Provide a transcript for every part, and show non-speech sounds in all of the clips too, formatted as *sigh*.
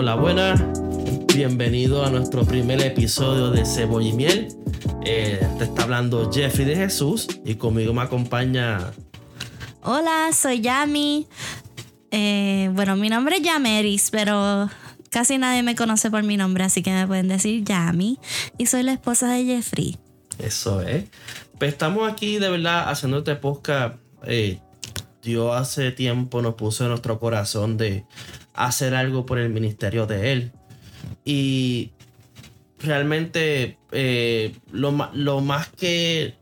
Hola, buenas. Bienvenido a nuestro primer episodio de Cebolla y Miel. Eh, te está hablando Jeffrey de Jesús y conmigo me acompaña. Hola, soy Yami. Eh, bueno, mi nombre es Yameris, pero casi nadie me conoce por mi nombre, así que me pueden decir Yami. Y soy la esposa de Jeffrey. Eso es. Pues estamos aquí de verdad haciendo este podcast. Eh, Dios hace tiempo nos puso en nuestro corazón de hacer algo por el ministerio de Él. Y realmente eh, lo, lo más que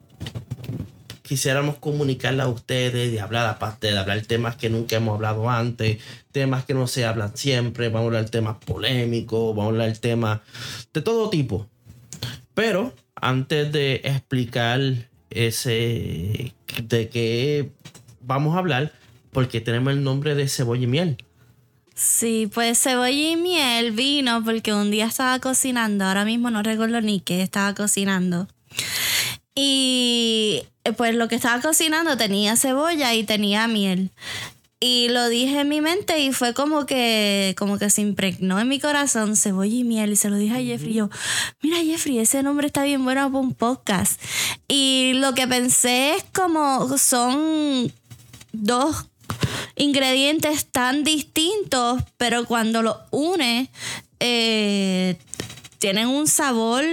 quisiéramos comunicarle a ustedes, de hablar aparte de hablar temas que nunca hemos hablado antes, temas que no se hablan siempre, vamos a hablar temas polémicos, vamos a hablar temas de todo tipo. Pero antes de explicar ese de qué vamos a hablar, porque tenemos el nombre de cebolla y miel. Sí, pues cebolla y miel vino porque un día estaba cocinando, ahora mismo no recuerdo ni qué estaba cocinando. Y pues lo que estaba cocinando tenía cebolla y tenía miel. Y lo dije en mi mente y fue como que, como que se impregnó en mi corazón cebolla y miel. Y se lo dije a Jeffrey. Y yo, mira Jeffrey, ese nombre está bien bueno para un podcast. Y lo que pensé es como son dos ingredientes tan distintos, pero cuando los une, eh, tienen un sabor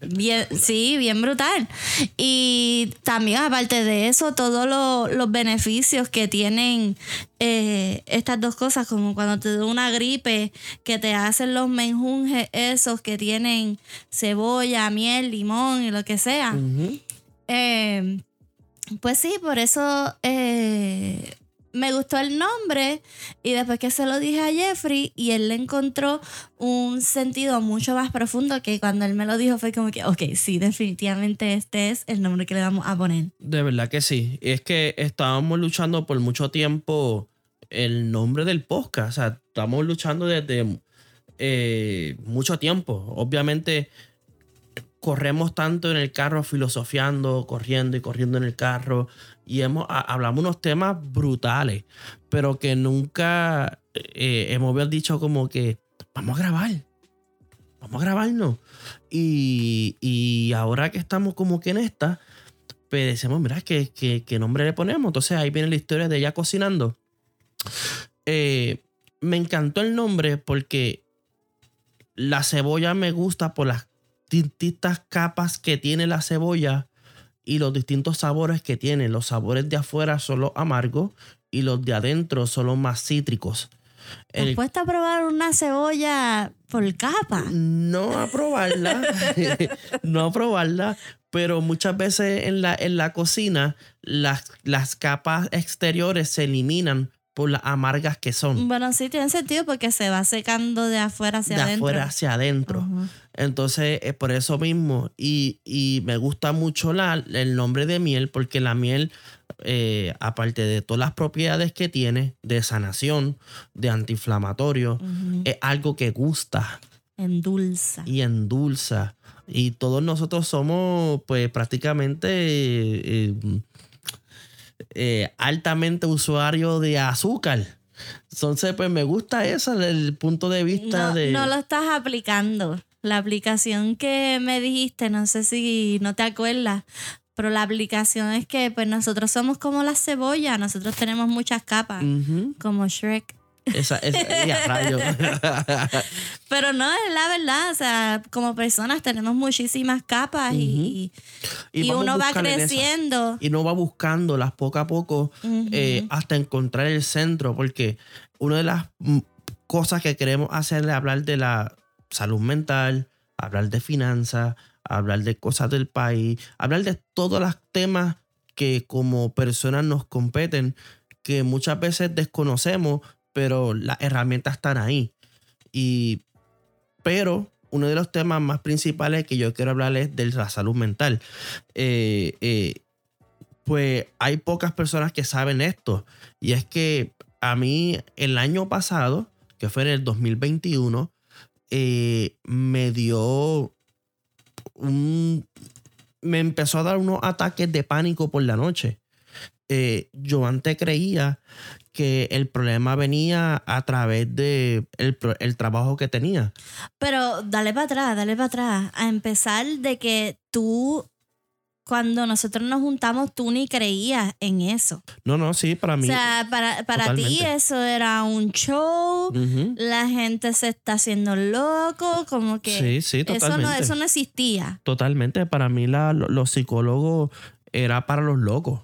Bien, sí, bien brutal. Y también aparte de eso, todos los beneficios que tienen eh, estas dos cosas, como cuando te da una gripe, que te hacen los menjunjes esos que tienen cebolla, miel, limón y lo que sea. Eh, pues sí, por eso eh, me gustó el nombre y después que se lo dije a Jeffrey y él le encontró un sentido mucho más profundo que cuando él me lo dijo fue como que, ok, sí, definitivamente este es el nombre que le vamos a poner. De verdad que sí. Es que estábamos luchando por mucho tiempo el nombre del podcast. O sea, estamos luchando desde eh, mucho tiempo. Obviamente corremos tanto en el carro filosofiando, corriendo y corriendo en el carro y hemos, hablamos unos temas brutales, pero que nunca eh, hemos dicho como que vamos a grabar, vamos a grabarnos. Y, ahora que estamos como que en esta, pues decimos, mira, ¿qué, qué, nombre le ponemos? Entonces ahí viene la historia de ella cocinando. Eh, me encantó el nombre porque la cebolla me gusta por las distintas capas que tiene la cebolla y los distintos sabores que tiene. Los sabores de afuera son los amargos y los de adentro son los más cítricos. El, puesto a probar una cebolla por capa? No a probarla, *laughs* no a probarla, pero muchas veces en la, en la cocina las, las capas exteriores se eliminan por las amargas que son. Bueno, sí tiene sentido porque se va secando de afuera hacia adentro. De afuera hacia adentro. Entonces, es por eso mismo. Y, me gusta mucho la, el nombre de miel porque la miel, eh, aparte de todas las propiedades que tiene de sanación, de antiinflamatorio, es algo que gusta. Endulza. Y endulza. Y todos nosotros somos, pues, prácticamente... Eh, eh, altamente usuario de azúcar. Entonces, pues me gusta eso, el punto de vista de... No lo estás aplicando. La aplicación que me dijiste, no sé si no te acuerdas, pero la aplicación es que pues nosotros somos como la cebolla, nosotros tenemos muchas capas, como Shrek. Esa, esa, rayo. *laughs* Pero no, es la verdad. O sea, como personas tenemos muchísimas capas y, y, uno va creciendo. Y uno va buscándolas poco a poco eh, hasta encontrar el centro. Porque una de las mm, cosas que queremos hacer es hablar de la salud mental, hablar de finanzas, hablar de cosas del país, hablar de todos los temas que como personas nos competen, que muchas veces desconocemos pero las herramientas están ahí. Y, pero uno de los temas más principales que yo quiero hablar es de la salud mental. Eh, eh, pues hay pocas personas que saben esto. Y es que a mí el año pasado, que fue en el 2021, eh, me dio un... Me empezó a dar unos ataques de pánico por la noche. yo antes creía que el problema venía a través de el, el trabajo que tenía. Pero dale para atrás, dale para atrás. A empezar de que tú, cuando nosotros nos juntamos, tú ni creías en eso. No, no, sí, para mí. o sea, para, para ti totalmente. eso era un show. La gente se está haciendo loco, como que Sí, sí, eso no, totalmente. eso no existía. Totalmente. Para mí la- lo- los psicólogos era para los locos.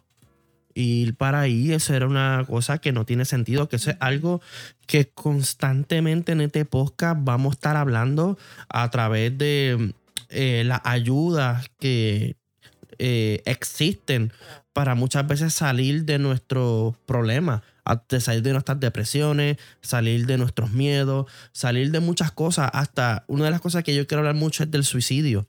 Ir para ahí, eso era una cosa que no tiene sentido, que eso es algo que constantemente en este podcast vamos a estar hablando a través de eh, las ayudas que eh, existen para muchas veces salir de nuestros problemas, de salir de nuestras depresiones, salir de nuestros miedos, salir de muchas cosas. Hasta una de las cosas que yo quiero hablar mucho es del suicidio.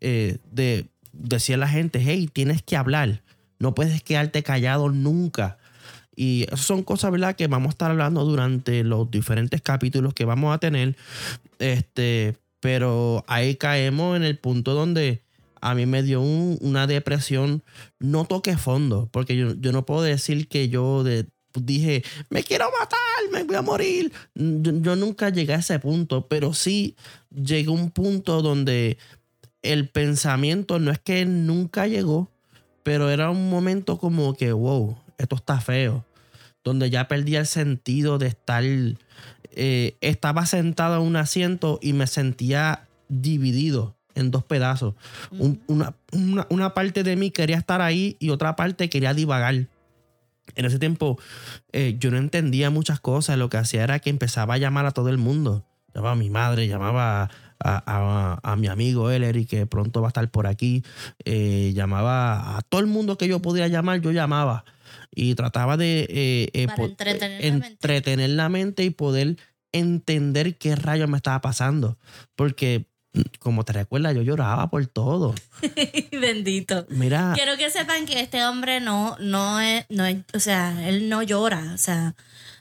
Eh, de decir a la gente, hey, tienes que hablar, no puedes quedarte callado nunca. Y esas son cosas, ¿verdad?, que vamos a estar hablando durante los diferentes capítulos que vamos a tener. Este, pero ahí caemos en el punto donde a mí me dio un- una depresión. No toqué fondo, porque yo, no puedo decir que yo dije, me quiero matar, me voy a morir. Yo nunca llegué a ese punto, pero sí llegué a un punto donde el pensamiento no es que nunca llegó, pero era un momento como que, wow, esto está feo. Donde ya perdí el sentido de estar. eh, estaba sentado en un asiento y me sentía dividido en dos pedazos. Un- una, una- una parte de mí quería estar ahí y otra parte quería divagar. En ese tiempo eh, yo no entendía muchas cosas. Lo que hacía era que empezaba a llamar a todo el mundo. Llamaba a mi madre, llamaba a, a- a mi amigo Ellery, que pronto va a estar por aquí. Eh, llamaba a todo el mundo que yo podía llamar, yo llamaba. Y trataba de eh, eh, entretener la mente. entretener la mente y poder entender qué rayos me estaba pasando. Porque, como te recuerdas, yo lloraba por todo. *laughs* Bendito. Mira, Quiero que sepan que este hombre no, no es, no es, o sea, él no llora, o sea,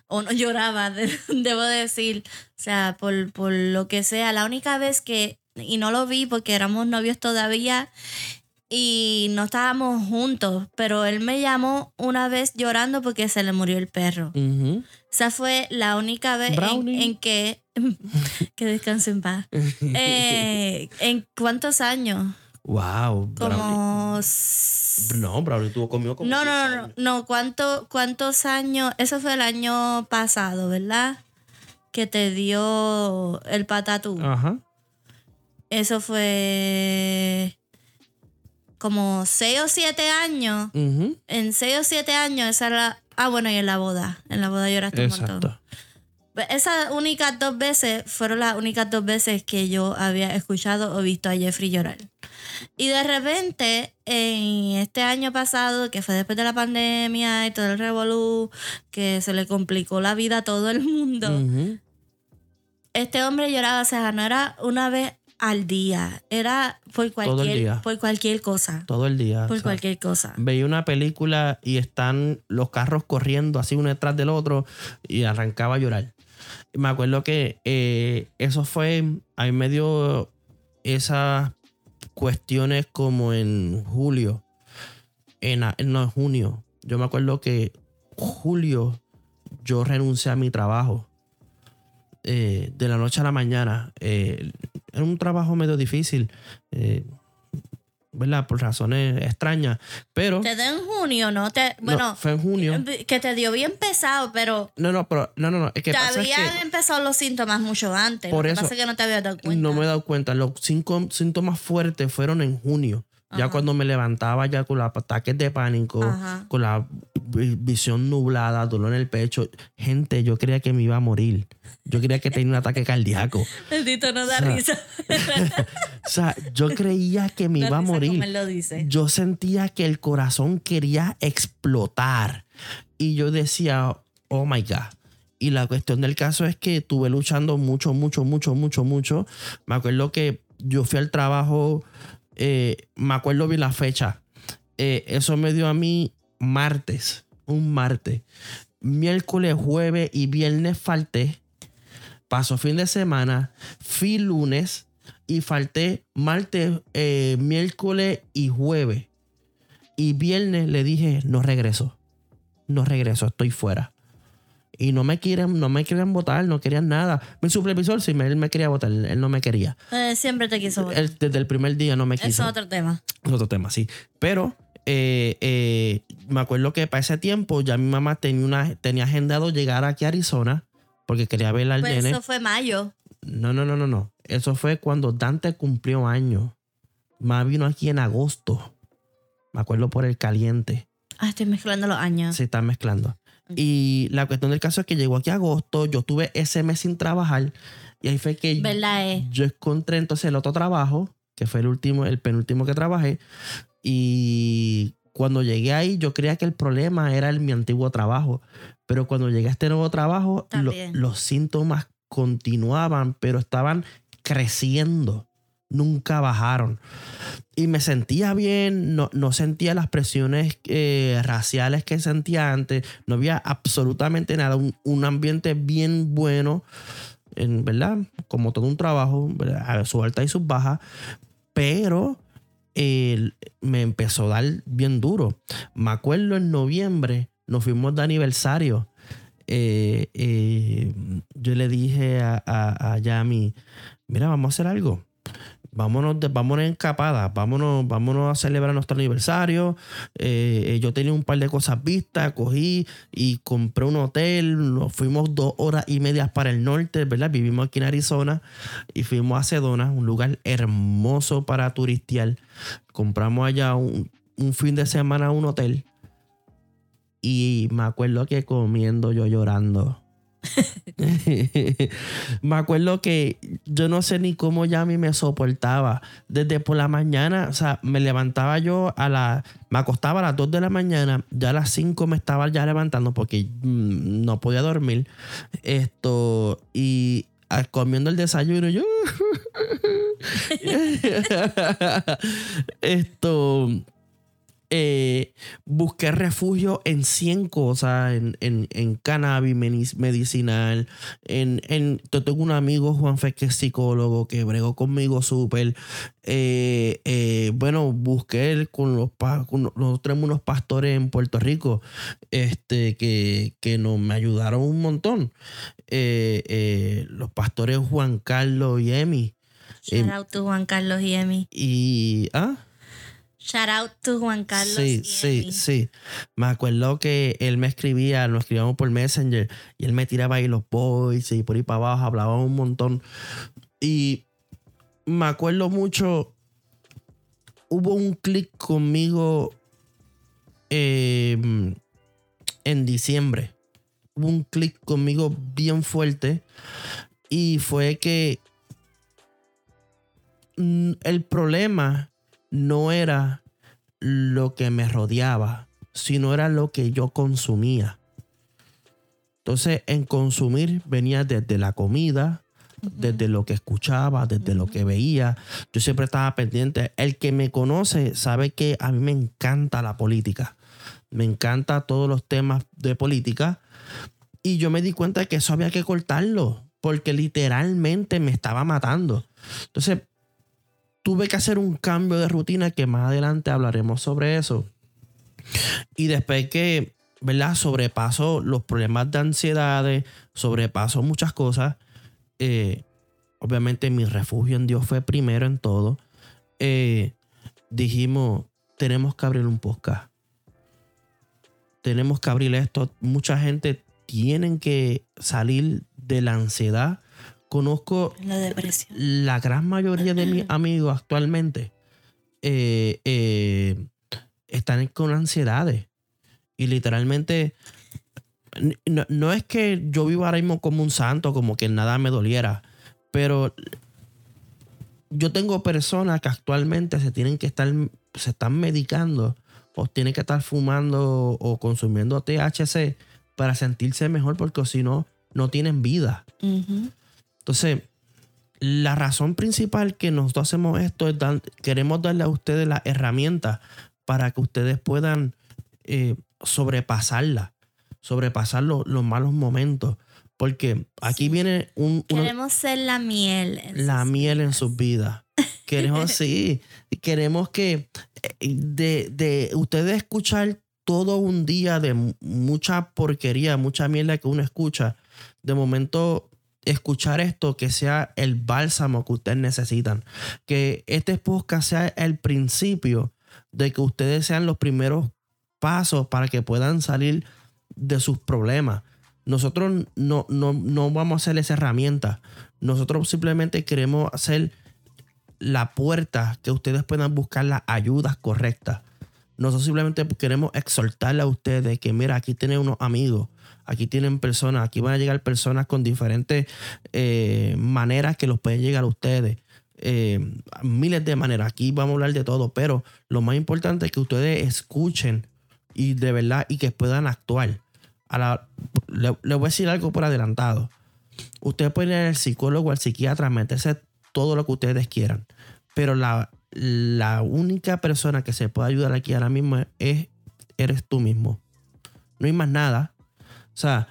o no lloraba, de- *laughs* debo decir, o sea, por, por lo que sea. La única vez que, y no lo vi porque éramos novios todavía y no estábamos juntos, pero él me llamó una vez llorando porque se le murió el perro. ujú, Esa fue la única vez en que, *laughs* que descanse en paz. *laughs* Eh, ¿En cuántos años? Wow. Como... No, Brownie tuvo conmigo como No, 10 no, no, años. no. ¿Cuánto, ¿Cuántos años? Eso fue el año pasado, ¿verdad? Que te dio el patatú. Ajá. Eso fue como seis o siete años. ujú, En seis o siete años, esa era. Ah, bueno, y en la boda. En la boda lloraste un montón. Exacto. Esas únicas dos veces fueron las únicas dos veces que yo había escuchado o visto a Jeffrey llorar. Y de repente, en este año pasado, que fue después de la pandemia y todo el revolú, que se le complicó la vida a todo el mundo, este hombre lloraba, o sea, no era una vez al día, era por cualquier, día. por cualquier cosa. Todo el día. Por o sea, cualquier cosa. Veía una película y están los carros corriendo así uno detrás del otro y arrancaba a llorar. Me acuerdo que eh, eso fue, a mí me dio esas cuestiones como en julio, en, no, en junio. Yo me acuerdo que julio yo renuncié a mi trabajo. eh, de la noche a la mañana. Eh, era un trabajo medio difícil. eh, ¿Verdad? Por razones extrañas. Pero. Te dio en junio, ¿no? Te, no, bueno, fue en junio. que te dio bien pesado, pero No, no, pero. No, no, no. Es que te pasa es habían que empezado los síntomas mucho antes. Por Lo que eso, pasa es que no te habías dado cuenta. no me he dado cuenta. Los cinco síntomas fuertes fueron en junio. Ya Ajá. cuando me levantaba ya con los ataques de pánico, Ajá. con la vi- visión nublada, dolor en el pecho. Gente, yo creía que me iba a morir. Yo creía que tenía un ataque cardíaco. Bendito, no da O sea, risa. *laughs* O sea, yo creía que me iba a morir. él lo dice. Yo sentía que el corazón quería explotar. Y yo decía, oh my God. Y la cuestión del caso es que estuve luchando mucho, mucho, mucho, mucho, mucho. Me acuerdo que yo fui al trabajo, eh, me acuerdo bien la fecha. Eh, eso me dio a mí martes, un martes. Miércoles, jueves y viernes falté. Pasó fin de semana, fui lunes y falté martes, eh, miércoles y jueves. Y viernes le dije, no regreso. No regreso, estoy fuera. Y no me quieren, no me querían votar, no querían nada. Mi supervisor sí, él me quería votar, él no me quería. Eh, siempre te quiso votar. Él desde el primer día no me quiso. Eso es otro tema. Es otro tema, sí. Pero eh, eh, me acuerdo que para ese tiempo ya mi mamá tenía, una, tenía agendado llegar aquí a Arizona porque quería ver al Pues nene. eso fue mayo. No, no, no, no, no. Eso fue cuando Dante cumplió años. Mamá vino aquí en agosto. Me acuerdo por el caliente. Ah, estoy mezclando los años. Se están mezclando. Y la cuestión del caso es que llegó aquí agosto, yo tuve ese mes sin trabajar y ahí fue que ¿Verdad? Eh? yo encontré entonces el otro trabajo, que fue el último, el penúltimo que trabajé. Y cuando llegué ahí, yo creía que el problema era el, mi antiguo trabajo. Pero cuando llegué a este nuevo trabajo, lo- los síntomas continuaban, pero estaban creciendo. Nunca bajaron. Y me sentía bien, no, no sentía las presiones eh, raciales que sentía antes, no había absolutamente nada, un, un ambiente bien bueno, en, ¿verdad? Como todo un trabajo, ¿verdad? a sus altas y sus bajas, pero eh, me empezó a dar bien duro. Me acuerdo en noviembre, nos fuimos de aniversario. eh, eh, yo le dije a, a, a Yami, mira, vamos a hacer algo. Vámonos, vámonos en capada, vámonos, vámonos a celebrar nuestro aniversario. Eh, yo tenía un par de cosas vistas, cogí y compré un hotel. Nos fuimos dos horas y media para el norte, ¿verdad? Vivimos aquí en Arizona y fuimos a Sedona, un lugar hermoso para turistear. Compramos allá un, un fin de semana un hotel. Y me acuerdo que comiendo yo llorando. *laughs* me acuerdo que yo no sé ni cómo ya a mí me soportaba. Desde por la mañana, o sea, me levantaba yo a la. Me acostaba a las 2 de la mañana, ya a las 5 me estaba ya levantando porque mm, no podía dormir. Esto, y comiendo el desayuno, yo. *laughs* *laughs* Esto eh, busqué refugio en 100 cosas, en, en, en cannabis medicinal, en, en, yo tengo un amigo, Juan Fe, que es psicólogo, que bregó conmigo súper. Eh, eh, bueno, busqué con los, con los- nosotros tenemos unos pastores en Puerto Rico este, que, que nos me ayudaron un montón. Los pastores Juan Carlos y Emi. Shout Em, out to Juan Carlos y Emi. Y, ¿ah? Shout out to Juan Carlos Sí, sí, sí. Me acuerdo que él me escribía, nos escribíamos por Messenger y él me tiraba ahí los boys y por ahí para abajo hablaba un montón. Y me acuerdo mucho, hubo un clic conmigo eh, en diciembre. Hubo un clic conmigo bien fuerte y fue que mm, el problema no era lo que me rodeaba, sino era lo que yo consumía. Entonces, en consumir venía desde la comida, desde lo que escuchaba, desde lo que veía. Yo siempre estaba pendiente. El que me conoce sabe que a mí me encanta la política. Me encanta todos los temas de política. Y yo me di cuenta de que eso había que cortarlo, porque literalmente me estaba matando. Entonces, tuve que hacer un cambio de rutina que más adelante hablaremos sobre eso. Y después que, ¿verdad? Sobrepaso los problemas de ansiedades, sobrepaso muchas cosas. eh, obviamente mi refugio en Dios fue primero en todo. eh, dijimos, tenemos que abrir un podcast. Tenemos que abrir esto. Mucha gente tienen que salir de la ansiedad. Conozco La depresión. la gran mayoría de mis *clears throat* amigos actualmente eh, eh, están con ansiedades. Y literalmente, no, no es que yo viva ahora mismo como un santo, como que nada me doliera, pero yo tengo personas que actualmente se tienen que estar, se están medicando o tienen que estar fumando o consumiendo THC para sentirse mejor porque si no, no tienen vida. Entonces, la razón principal que nosotros hacemos esto es dar, queremos darle a ustedes las herramientas para que ustedes puedan eh, sobrepasarla, sobrepasar lo- los malos momentos. Porque aquí Sí. viene un, Queremos ser la miel. la miel en sus vidas. *laughs* Queremos, sí, queremos que eh, de, de ustedes escuchar todo un día de mucha porquería, mucha mierda que uno escucha, de momento escuchar esto que sea el bálsamo que ustedes necesitan. Que este podcast sea el principio de que ustedes sean los primeros pasos para que puedan salir de sus problemas. Nosotros no, no, no vamos a hacer esa herramienta. Nosotros simplemente queremos hacer la puerta que ustedes puedan buscar las ayudas correctas. Nosotros simplemente queremos exhortarle a ustedes que, mira, aquí tienen unos amigos, aquí tienen personas, aquí van a llegar personas con diferentes eh, maneras que los pueden llegar a ustedes. Eh, miles de maneras. Aquí vamos a hablar de todo, pero lo más importante es que ustedes escuchen y de verdad y que puedan actuar. le, voy a decir algo por adelantado. Ustedes pueden ir al psicólogo, al psiquiatra, meterse todo lo que ustedes quieran. Pero la, la única persona que se puede ayudar aquí ahora mismo es, eres tú mismo. No hay más nada. O sea,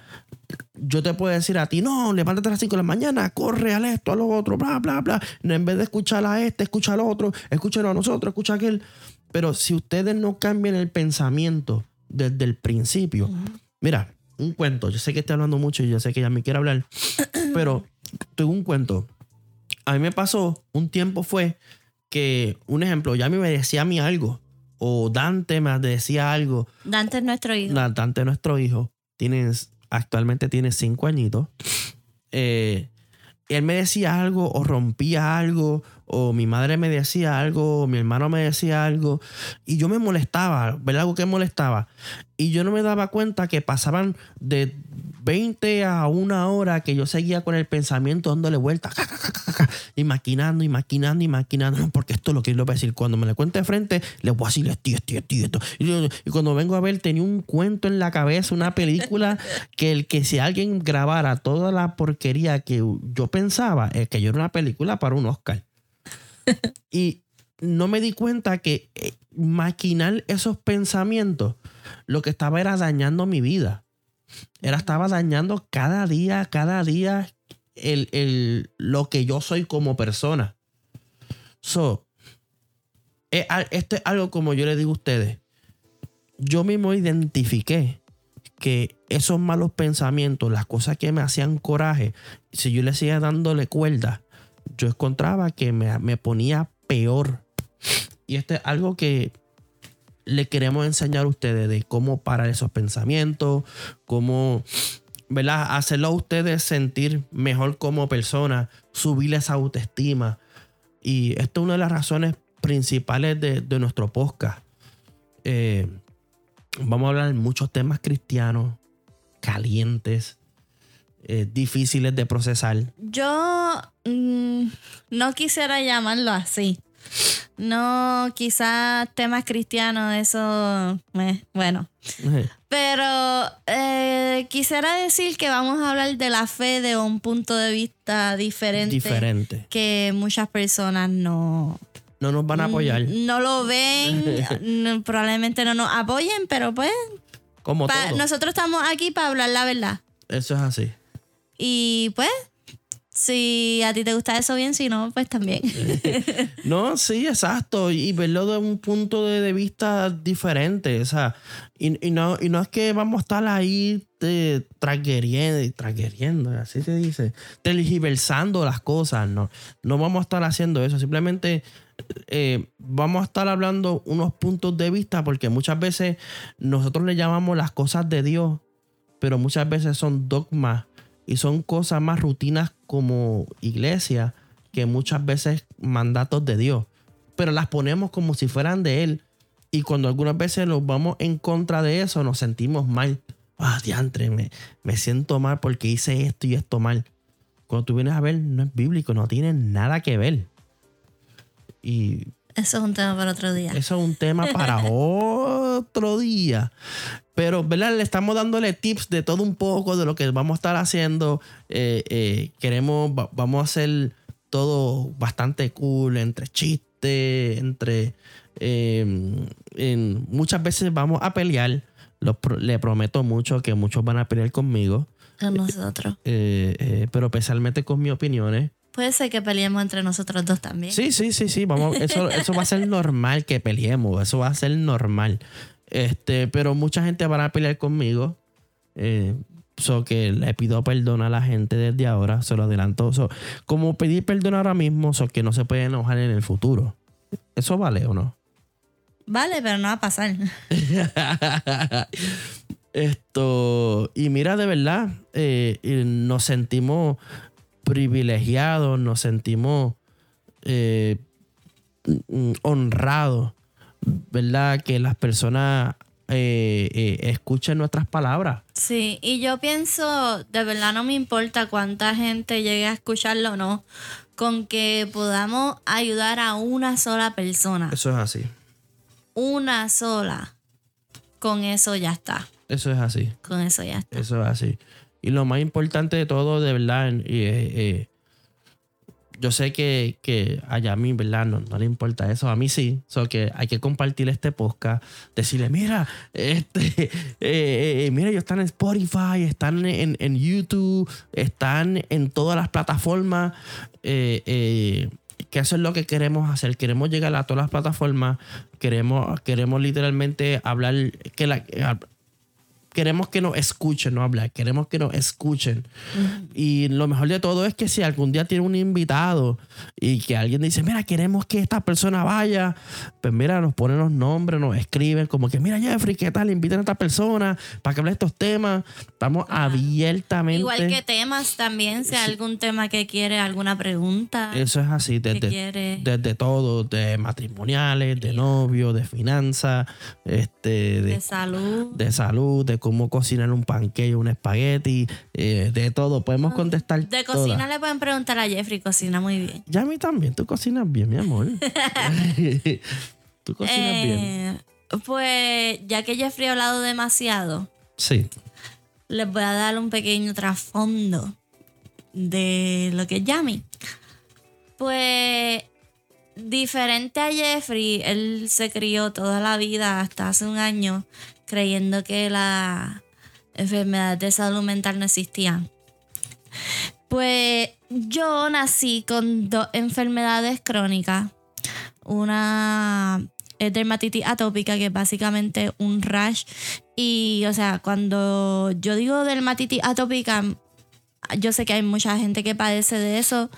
yo te puedo decir a ti, no, levántate a las 5 de la mañana, corre al esto, a lo otro, bla, bla, bla. En vez de escuchar a este, escucha al otro, escúchalo a nosotros, escucha a aquel. Pero si ustedes no cambian el pensamiento desde el principio, mira, un cuento, yo sé que estoy hablando mucho y yo sé que ya me quiere hablar, *clears throat* pero tengo un cuento a mí me pasó, un tiempo fue que, un ejemplo, ya me decía a mí algo, o Dante me decía algo. Dante es nuestro hijo. Dante es nuestro hijo. Tienes, actualmente tiene cinco añitos. Eh, él me decía algo o rompía algo o mi madre me decía algo o mi hermano me decía algo y yo me molestaba, ¿verdad? Algo que molestaba. Y yo no me daba cuenta que pasaban de 20 a una hora que yo seguía con el pensamiento dándole vueltas y maquinando y maquinando y maquinando, porque esto es lo que yo voy a decir. Cuando me le cuente de frente, le voy a decir esto, esto, esto, esto. Y, cuando vengo a ver, tenía un cuento en la cabeza, una película que el que si alguien grabara toda la porquería que yo pensaba, es que yo era una película para un Oscar. *laughs* y no me di cuenta que eh, maquinar esos pensamientos lo que estaba era dañando mi vida. Era estaba dañando cada día, cada día el, lo que yo soy como persona. So, esto es algo como yo le digo a ustedes. Yo mismo identifiqué que esos malos pensamientos, las cosas que me hacían coraje, si yo le seguía dándole cuerda, yo encontraba que me, me ponía peor. Y esto es algo que le queremos enseñar a ustedes de cómo parar esos pensamientos, cómo ¿verdad? hacerlo a ustedes sentir mejor como persona, subir esa autoestima. Y esto es una de las razones principales de, nuestro podcast. Eh, vamos a hablar de muchos temas cristianos, calientes, eh, difíciles de procesar. Yo mm, no quisiera llamarlo así. No, quizás temas cristianos, eso, bueno. Pero eh, quisiera decir que vamos a hablar de la fe de un punto de vista diferente. Diferente. Que muchas personas no... No nos van a apoyar. No lo ven, *laughs* probablemente no nos apoyen, pero pues... Como Nosotros estamos aquí para hablar la verdad. Eso es así. Y pues si a ti te gusta eso bien, si no, pues también. *laughs* no, sí, exacto. Y verlo de un punto de vista diferente. O sea, y, no, y no es que vamos a estar ahí tragueriendo, así se dice, tergiversando las cosas. No, no vamos a estar haciendo eso. Simplemente eh, vamos a estar hablando unos puntos de vista porque muchas veces nosotros le llamamos las cosas de Dios, pero muchas veces son dogmas y son cosas más rutinas como iglesia que muchas veces mandatos de Dios. Pero las ponemos como si fueran de Él. Y cuando algunas veces nos vamos en contra de eso, nos sentimos mal. Ah, diantre, me, me siento mal porque hice esto y esto mal. Cuando tú vienes a ver, no es bíblico, no tiene nada que ver. Y eso es un tema para otro día. Eso es un tema para *laughs* otro día. Pero, ¿verdad? Le estamos dándole tips de todo un poco de lo que vamos a estar haciendo. Eh, eh, queremos, vamos a hacer todo bastante cool, entre chistes, entre... Em, muchas veces vamos a pelear. le prometo mucho que muchos van a pelear conmigo. Con nosotros. Eh, pero especialmente con mis opiniones. Puede ser que peleemos entre nosotros dos también. Sí, sí, sí, sí. Vamos, eso, eso va a ser *laughs* normal que peleemos. Eso va a ser normal. Este, pero mucha gente va a pelear conmigo. Eh, so que le pido perdón a la gente desde ahora, se lo adelanto. So, como pedir perdón ahora mismo, so que no se puede enojar en el futuro. ¿Eso vale o no? Vale, pero no va a pasar. *laughs* Esto, y mira, de verdad, eh, nos sentimos privilegiados, nos sentimos eh, mm, honrados, ¿verdad? Que las personas eh, eh, escuchen nuestras palabras. Sí, y yo pienso, de verdad no me importa cuánta gente llegue a escucharlo o no, con que podamos ayudar a una sola persona, Eso es así. una sola, con eso ya está, Eso es así. con eso ya está. Eso es así. Y lo más importante de todo, de verdad, y, eh, yo sé que, que a Yami, ¿verdad? No, no le importa eso. A mí sí. So que hay que compartir este podcast. Decirle, mira, este, *laughs* eh, eh, mira, ellos están en Spotify, están en, en YouTube, están en todas las plataformas. Eh, eh, que eso es lo que queremos hacer. Queremos llegar a todas las plataformas. Queremos, queremos literalmente hablar. Que la, queremos que nos escuchen, no hablar, queremos que nos escuchen. Y lo mejor de todo es que si algún día tiene un invitado y que alguien dice, mira, queremos que esta persona vaya, pues mira, nos ponen los nombres, nos escriben como que, mira, Jeffrey, ¿qué tal? Inviten a esta persona para que hable de estos temas. Estamos abiertamente. Igual que temas también, si hay algún tema que quiere, alguna pregunta. Eso es así, desde, desde todo, de matrimoniales, de novio, de finanzas, este, de, de salud. de salud, de cómo cocinar un pancake, un espagueti, eh, de todo. Podemos contestar De todas. cocina le pueden preguntar a Jeffrey, cocina muy bien. Ya a mí también, tú cocinas bien, mi amor. *laughs* *laughs* tú cocinas bien. Eh, pues ya que Jeffrey ha hablado demasiado, Sí. les voy a dar un pequeño trasfondo de lo que es Yami. Pues diferente a Jeffrey, él se crió toda la vida hasta hace un año creyendo que la enfermedad de salud mental no existían. Pues yo nací con dos enfermedades crónicas. Una es dermatitis atópica, que es básicamente un rash. Y, o sea, cuando yo digo dermatitis atópica, yo sé que hay mucha gente que padece de eso,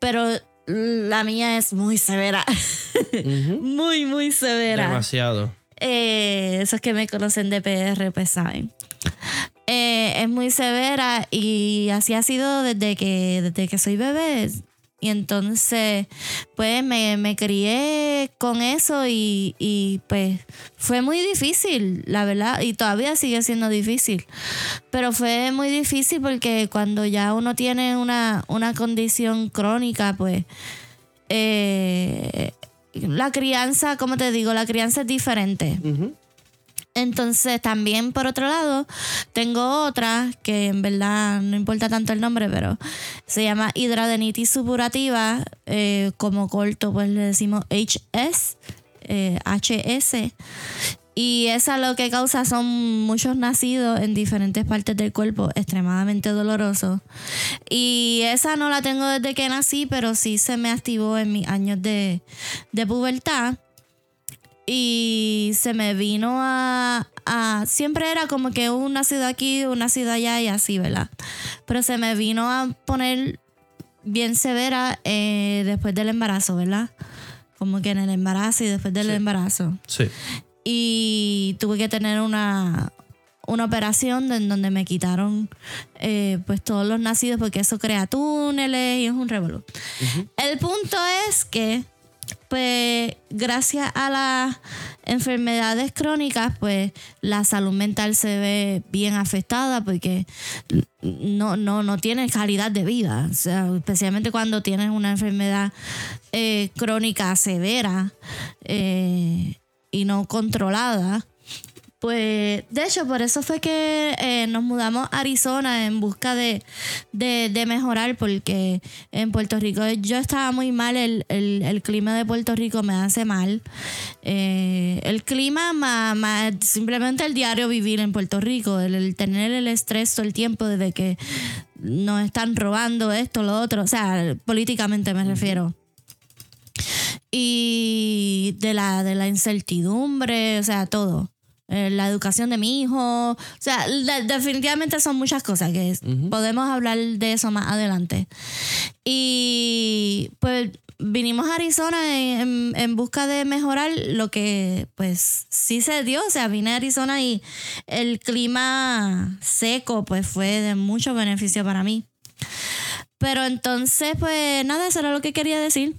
pero la mía es muy severa. *laughs* Muy, muy severa. Demasiado. Eh, esos que me conocen de PR, pues saben. Eh, es muy severa y así ha sido desde que, desde que soy bebé. Y entonces, pues me, me crié con eso y, y, pues fue muy difícil, la verdad, y todavía sigue siendo difícil. Pero fue muy difícil porque cuando ya uno tiene una, una condición crónica, pues eh, la crianza, como te digo, la crianza es diferente. Entonces, también por otro lado, tengo otra que en verdad no importa tanto el nombre, pero se llama hidradenitis supurativa. eh, como corto, pues le decimos HS, eh, HS. Y esa lo que causa son muchos nacidos en diferentes partes del cuerpo, extremadamente dolorosos. Y esa no la tengo desde que nací, pero sí se me activó en mis años de, de pubertad y se me vino a, a- Siempre era como que un nacido aquí, un nacido allá y así, ¿verdad? Pero se me vino a poner bien severa eh, después del embarazo, ¿verdad? Como que en el embarazo y después del Sí. embarazo. Sí. Y tuve que tener una, una operación en donde me quitaron eh, pues todos los nacidos porque eso crea túneles y es un revolú. El punto es que pues gracias a las enfermedades crónicas, pues la salud mental se ve bien afectada porque no, no, no tienes calidad de vida. O sea, especialmente cuando tienes una enfermedad eh, crónica severa eh, y no controlada. Pues, de hecho, por eso fue que eh, nos mudamos a Arizona en busca de, de, de mejorar, porque en Puerto Rico yo estaba muy mal, el, el, el clima de Puerto Rico me hace mal. Eh, el clima, más, más simplemente el diario vivir en Puerto Rico, el, el tener el estrés todo el tiempo desde que nos están robando esto, lo otro, o sea, políticamente me refiero. Y de la, de la incertidumbre, o sea, todo. Eh, la educación de mi hijo. O sea, de- definitivamente son muchas cosas que podemos hablar de eso más adelante. Y pues vinimos a Arizona en, en busca de mejorar lo que pues sí se dio. O sea, vine a Arizona y el clima seco pues fue de mucho beneficio para mí. Pero entonces, pues nada, eso era lo que quería decir.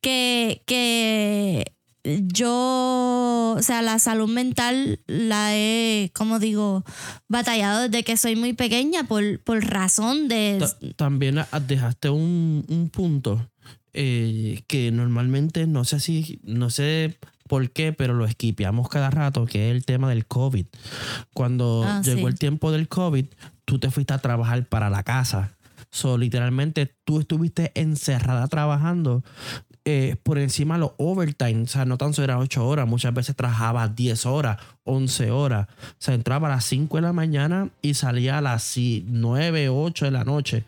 Que, que yo, o sea, la salud mental la he, como digo, batallado desde que soy muy pequeña por, por razón de... Ta- También dejaste un, un punto eh, que normalmente no sé si, no sé por qué, pero lo esquipeamos cada rato, que es el tema del COVID. Cuando Ah, llegó sí. el tiempo del COVID, tú te fuiste a trabajar para la casa. So, literalmente tú estuviste encerrada trabajando eh, por encima de los overtime. O sea, no tan solo era 8 horas, muchas veces trabajaba 10 horas, 11 horas. O sea, entraba a las 5 de la mañana y salía a las si- 9, 8 de la noche.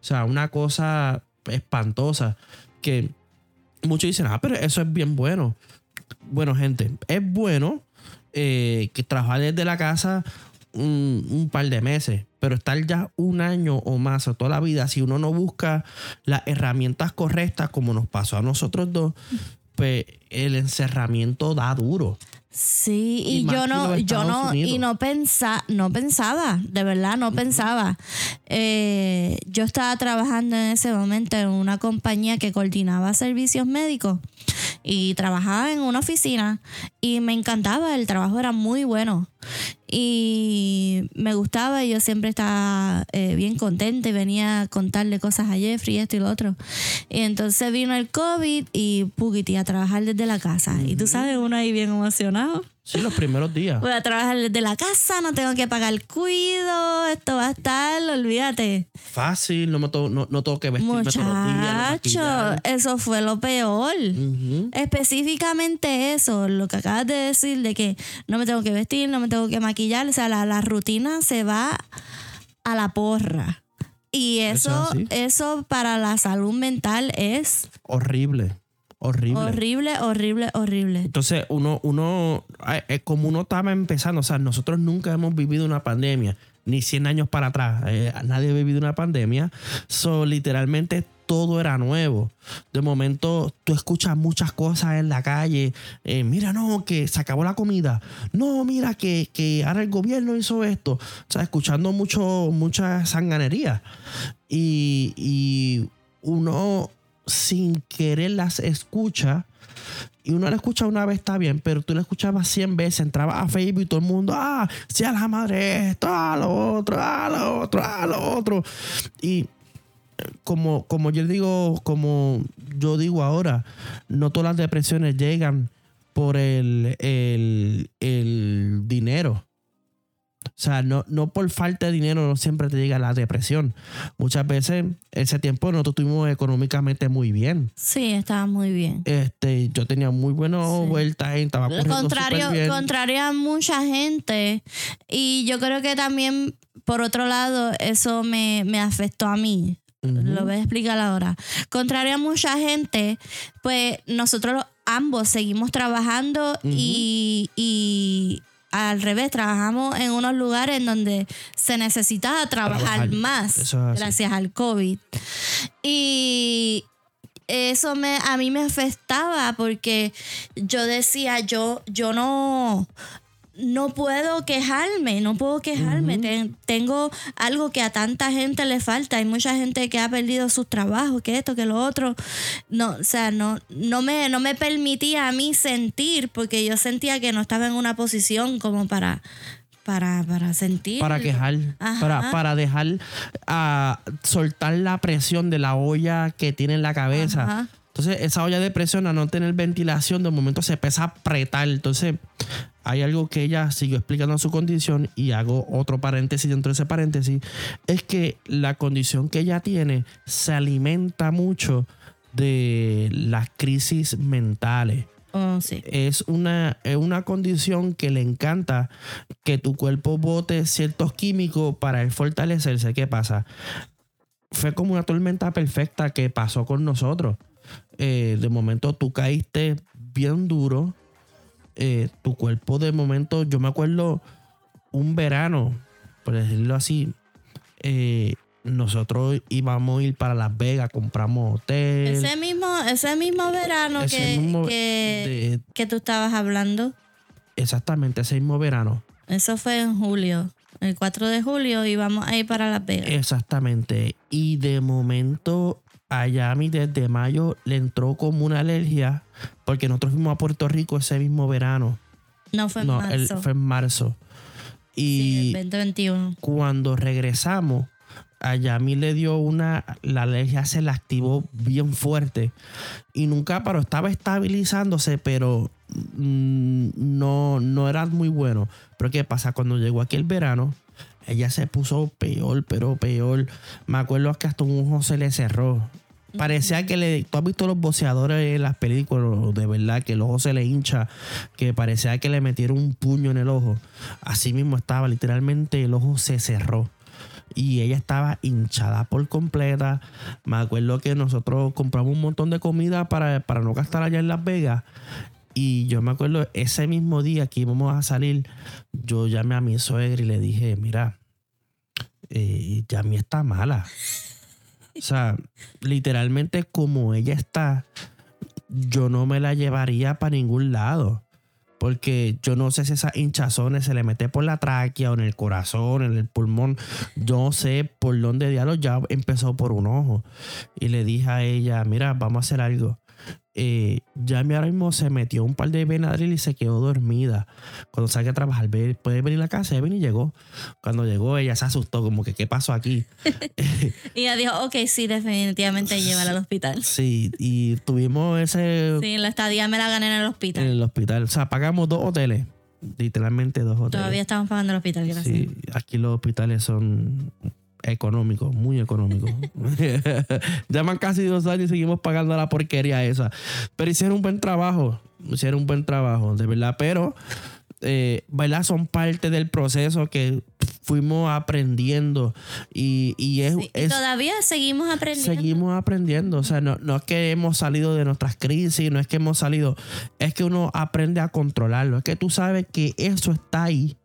O sea, una cosa espantosa que muchos dicen, ah, pero eso es bien bueno. Bueno, gente, es bueno eh, que trabajar desde la casa un, un par de meses, pero estar ya un año o más o toda la vida, si uno no busca las herramientas correctas, como nos pasó a nosotros dos, pues el encerramiento da duro. Sí, Y yo no, yo no, Unidos. y no pensa, no pensaba, de verdad no pensaba. Eh, yo estaba trabajando en ese momento en una compañía que coordinaba servicios médicos y trabajaba en una oficina y me encantaba, el trabajo era muy bueno y me gustaba y yo siempre estaba eh, bien contenta y venía a contarle cosas a Jeffrey, esto y lo otro. Y entonces vino el COVID y puquiti a trabajar desde la casa. Y tú sabes, uno ahí bien emocionado. Sí, los primeros días. Voy a trabajar desde la casa, no tengo que pagar cuido, esto va a estar, olvídate. Fácil, no, me to- no, no tengo que vestirme todos los días. no Muchacho, eso fue lo peor. Ujú. Específicamente eso, lo que acabas de decir de que no me tengo que vestir, no me tengo que maquillar, o sea, la, la rutina se va a la porra. Y Eso eso, es eso para la salud mental es Horrible, horrible. horrible, horrible, horrible. Entonces, uno, uno, como uno estaba empezando, o sea, nosotros nunca hemos vivido una pandemia, ni 100 años para atrás, eh, nadie ha vivido una pandemia, so, literalmente todo era nuevo. De momento, tú escuchas muchas cosas en la calle, eh, mira, no, que se acabó la comida, no, mira, que, que ahora el gobierno hizo esto, o sea, escuchando mucho, mucha sanganería. Y, y uno sin querer las escucha y uno la escucha una vez está bien, pero tú la escuchabas 100 veces, entraba a Facebook y todo el mundo, ah, si a la madre esto, a lo otro, a lo otro, a lo otro. Y eh, como, como yo digo, como yo digo ahora, no todas las depresiones llegan por el, el, el dinero. O sea, no, no por falta de dinero no siempre te llega la depresión. Muchas veces, ese tiempo nosotros estuvimos económicamente muy bien. Sí, estaba muy bien. Este, yo tenía muy buenas Sí. vueltas, estaba Lo corriendo contrario, bien. contrario a mucha gente. Y yo creo que también, por otro lado, eso me, me afectó a mí. Lo voy a explicar ahora. Contrario a mucha gente, pues nosotros ambos seguimos trabajando y, y al revés, trabajamos en unos lugares en donde se necesitaba trabajar, Trabajar. más es gracias al COVID. Y eso me, a mí me afectaba porque yo decía, yo, yo no, no puedo quejarme, no puedo quejarme. Ten- tengo algo que a tanta gente le falta. Hay mucha gente que ha perdido sus trabajos, que esto, que lo otro. No, o sea, no, no me, no me permitía a mí sentir, porque yo sentía que no estaba en una posición como para, para, para sentir. para quejar, para, para dejar a soltar la presión de la olla que tiene en la cabeza. Ajá. Entonces, esa olla de presión, a no tener ventilación, de momento se empieza a apretar. Entonces, hay algo que ella siguió explicando su condición y hago otro paréntesis dentro de ese paréntesis. Es que la condición que ella tiene se alimenta mucho de las crisis mentales Oh, sí. es una, es una condición que le encanta que tu cuerpo bote ciertos químicos para fortalecerse. ¿Qué pasa? Fue como una tormenta perfecta que pasó con nosotros. eh, de momento tú caíste bien duro. Eh, tu cuerpo de momento, yo me acuerdo un verano, por decirlo así, eh, nosotros íbamos a ir para Las Vegas, compramos hotel. Ese mismo, ese mismo verano ese que, mismo- que, de- que tú estabas hablando, exactamente, ese mismo verano. eso fue en julio. El 4 de julio íbamos a ir para Las Vegas. Exactamente. Y de momento a Yami desde mayo le entró como una alergia porque nosotros fuimos a Puerto Rico ese mismo verano. no fue en no, el- marzo. fue en marzo. sí, Y el 2021. cuando regresamos, a Yami le dio una, la alergia se la activó bien fuerte y nunca paró, estaba estabilizándose, pero mm, no, no era muy bueno. Pero ¿qué pasa? Cuando llegó aquí el verano, ella se puso peor, pero peor. Me acuerdo que hasta un ojo se le cerró. Parecía que le. ¿Tú has visto los boxeadores en las películas? De verdad, que el ojo se le hincha. Que parecía que le metieron un puño en el ojo. Así mismo estaba, literalmente el ojo se cerró. Y ella estaba hinchada por completa. Me acuerdo que nosotros compramos un montón de comida para, para no gastar allá en Las Vegas. Y yo me acuerdo ese mismo día que íbamos a salir, yo llamé a mi suegra y le dije, mira, eh, Yami está mala. O sea, literalmente como ella está, yo no me la llevaría para ningún lado. Porque yo no sé si esas hinchazones se le mete por la tráquea o en el corazón, en el pulmón. Yo no sé por dónde diablos ya empezó por un ojo. Y le dije a ella, mira, vamos a hacer algo. Eh, Yami ahora mismo se metió un par de Benadryl y se quedó dormida. Cuando salga a trabajar, ve- puede venir a la casa. Y llegó. Cuando llegó, ella se asustó, como que, ¿qué pasó aquí? *laughs* Y ella dijo, ok, sí, definitivamente *laughs* llévala al hospital. Sí, y tuvimos ese Sí, la estadía me la gané en el en hospital. el hospital. O sea, pagamos dos hoteles. Literalmente dos hoteles. Todavía estamos pagando el hospital, gracias. Sí, aquí los hospitales son económicos, muy económicos. *laughs* Llaman casi dos años y seguimos pagando la porquería esa. Pero hicieron un buen trabajo, hicieron un buen trabajo, de verdad. Pero, eh, ¿verdad? Son parte del proceso que fuimos aprendiendo y, y es, Sí, y es- todavía seguimos aprendiendo. Seguimos aprendiendo, o sea, no, no es que hemos salido de nuestras crisis, no es que hemos salido, es que uno aprende a controlarlo, es que tú sabes que eso está ahí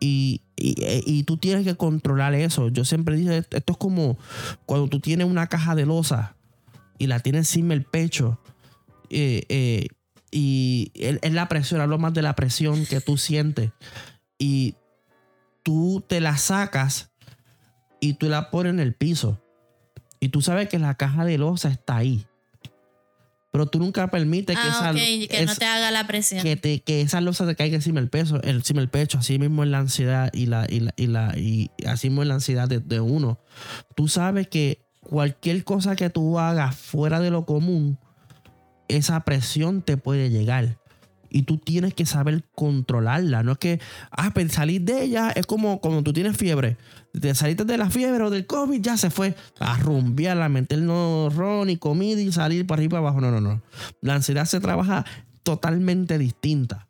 y, y, y tú tienes que controlar eso. Yo siempre dije, esto es como cuando tú tienes una caja de losa y la tienes encima el pecho eh, eh, y es la presión, hablo más de la presión que tú sientes y tú te la sacas y tú la pones en el piso. Y tú sabes que la caja de losa está ahí. Pero tú nunca permites que ah, esa, que no es- te haga la presión. que, te- que esa losa te caiga encima del peso, encima del pecho, así mismo es la ansiedad y la, y la, y la, y así mismo es la ansiedad de, de uno. Tú sabes que cualquier cosa que tú hagas fuera de lo común, esa presión te puede llegar. Y tú tienes que saber controlarla. No es que, ah, pues salir de ella es como cuando tú tienes fiebre. Te saliste de la fiebre o del COVID, ya se fue a rumbear, a meternos ron y comida y salir para arriba y para abajo. No, no, no. La ansiedad se trabaja totalmente distinta.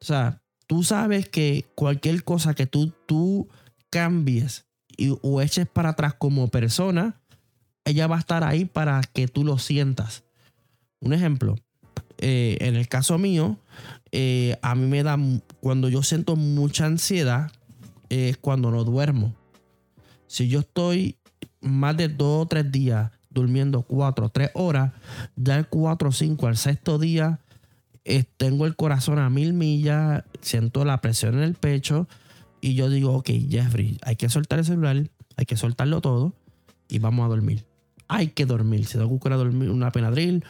O sea, tú sabes que cualquier cosa que tú, tú cambies y, o eches para atrás como persona, ella va a estar ahí para que tú lo sientas. Un ejemplo, eh, en el caso mío, eh, a mí me da, cuando yo siento mucha ansiedad, es cuando no duermo. Si yo estoy más de dos o tres días durmiendo cuatro o tres horas, ya el cuatro o cinco al sexto día, eh, tengo el corazón a mil millas, siento la presión en el pecho y yo digo, ok, Jeffrey, hay que soltar el celular, hay que soltarlo todo y vamos a dormir. Hay que dormir. Si tengo que dormir una penadril,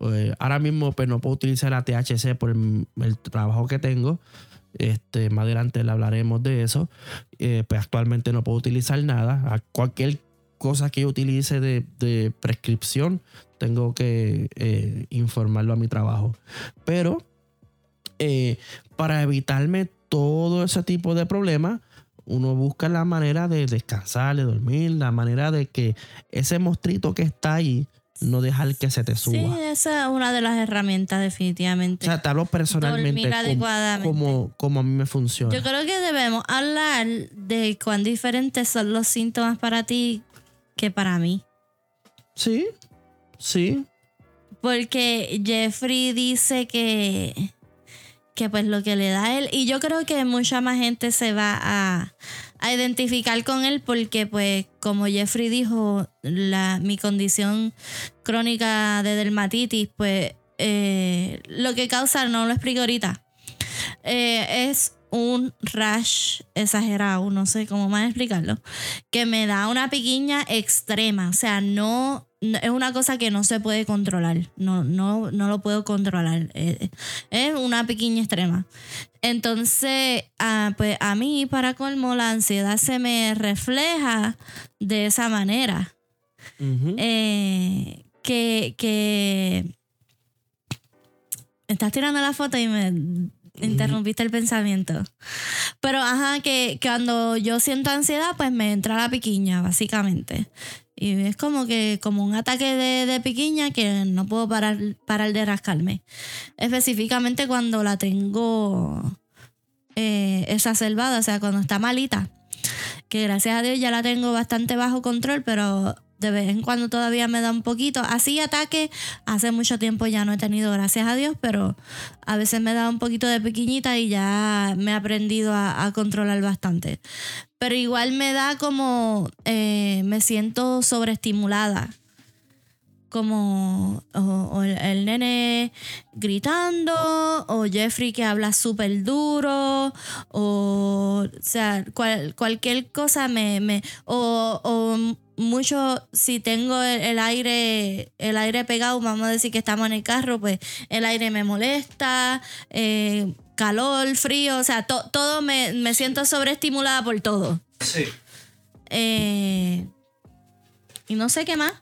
eh, ahora mismo pues no puedo utilizar la THC por el, trabajo que tengo. Este, más adelante le hablaremos de eso. Eh, pues actualmente no puedo utilizar nada. A cualquier cosa que yo utilice de, de prescripción, tengo que eh, informarlo a mi trabajo. Pero para evitarme todo ese tipo de problemas, uno busca la manera de descansar, de dormir, la manera de que ese mostrito que está ahí, no dejar que se te suba. Sí, esa es una de las herramientas O definitivamente. sea, te hablo personalmente como, adecuadamente. como, como a mí me funciona. Yo creo que debemos hablar de cuán diferentes son los síntomas para ti que para mí. Sí, sí. Porque Jeffrey dice que, que pues lo que le da a él, y yo creo que mucha más gente se va a, a identificar con él porque pues como Jeffrey dijo, la, mi condición crónica de dermatitis, pues eh, lo que causa, no lo explico ahorita, eh, es un rash exagerado, no sé cómo más explicarlo, que me da una piquiña extrema, o sea, no, es una cosa que no se puede controlar, no, no, no lo puedo controlar, eh, es una piquiña extrema. Entonces, ah, pues a mí, para colmo, la ansiedad se me refleja de esa manera. Eh, que, que estás tirando la foto y me interrumpiste el pensamiento. Pero ajá, que, cuando yo siento ansiedad, pues me entra la piquiña, básicamente. Y es como que, como un ataque de, piquiña que no puedo parar, parar de rascarme. Específicamente cuando la tengo eh, exacerbada, o sea, cuando está malita. Que gracias a Dios ya la tengo bastante bajo control, pero de vez en cuando todavía me da un poquito. Así ataque, hace mucho tiempo ya no he tenido, gracias a Dios, pero a veces me da un poquito de pequeñita y ya me he aprendido a, controlar bastante. Pero igual me da como, eh, me siento sobreestimulada como el, nene gritando, o Jeffrey que habla súper duro, o, sea, cualquier cosa me, me o, mucho, si tengo el, aire, el aire pegado, vamos a decir que estamos en el carro, pues el aire me molesta, eh, calor, frío, o sea, todo me, me, siento sobreestimulada por todo. Sí. Eh, y no sé qué más.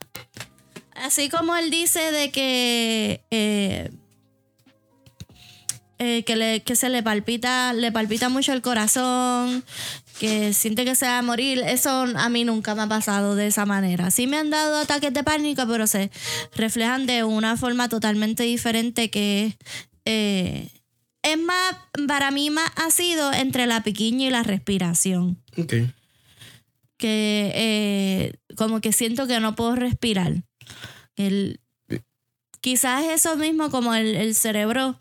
Así como él dice de que, eh, eh, que, le, que se le palpita, le palpita mucho el corazón, que siente que se va a morir, eso a mí nunca me ha pasado de esa manera. Sí me han dado ataques de pánico, pero se reflejan de una forma totalmente diferente que eh, es más, para mí más ha sido entre la piquiña y la respiración. Ok. Que como que siento que no puedo respirar. El, quizás eso mismo como el, cerebro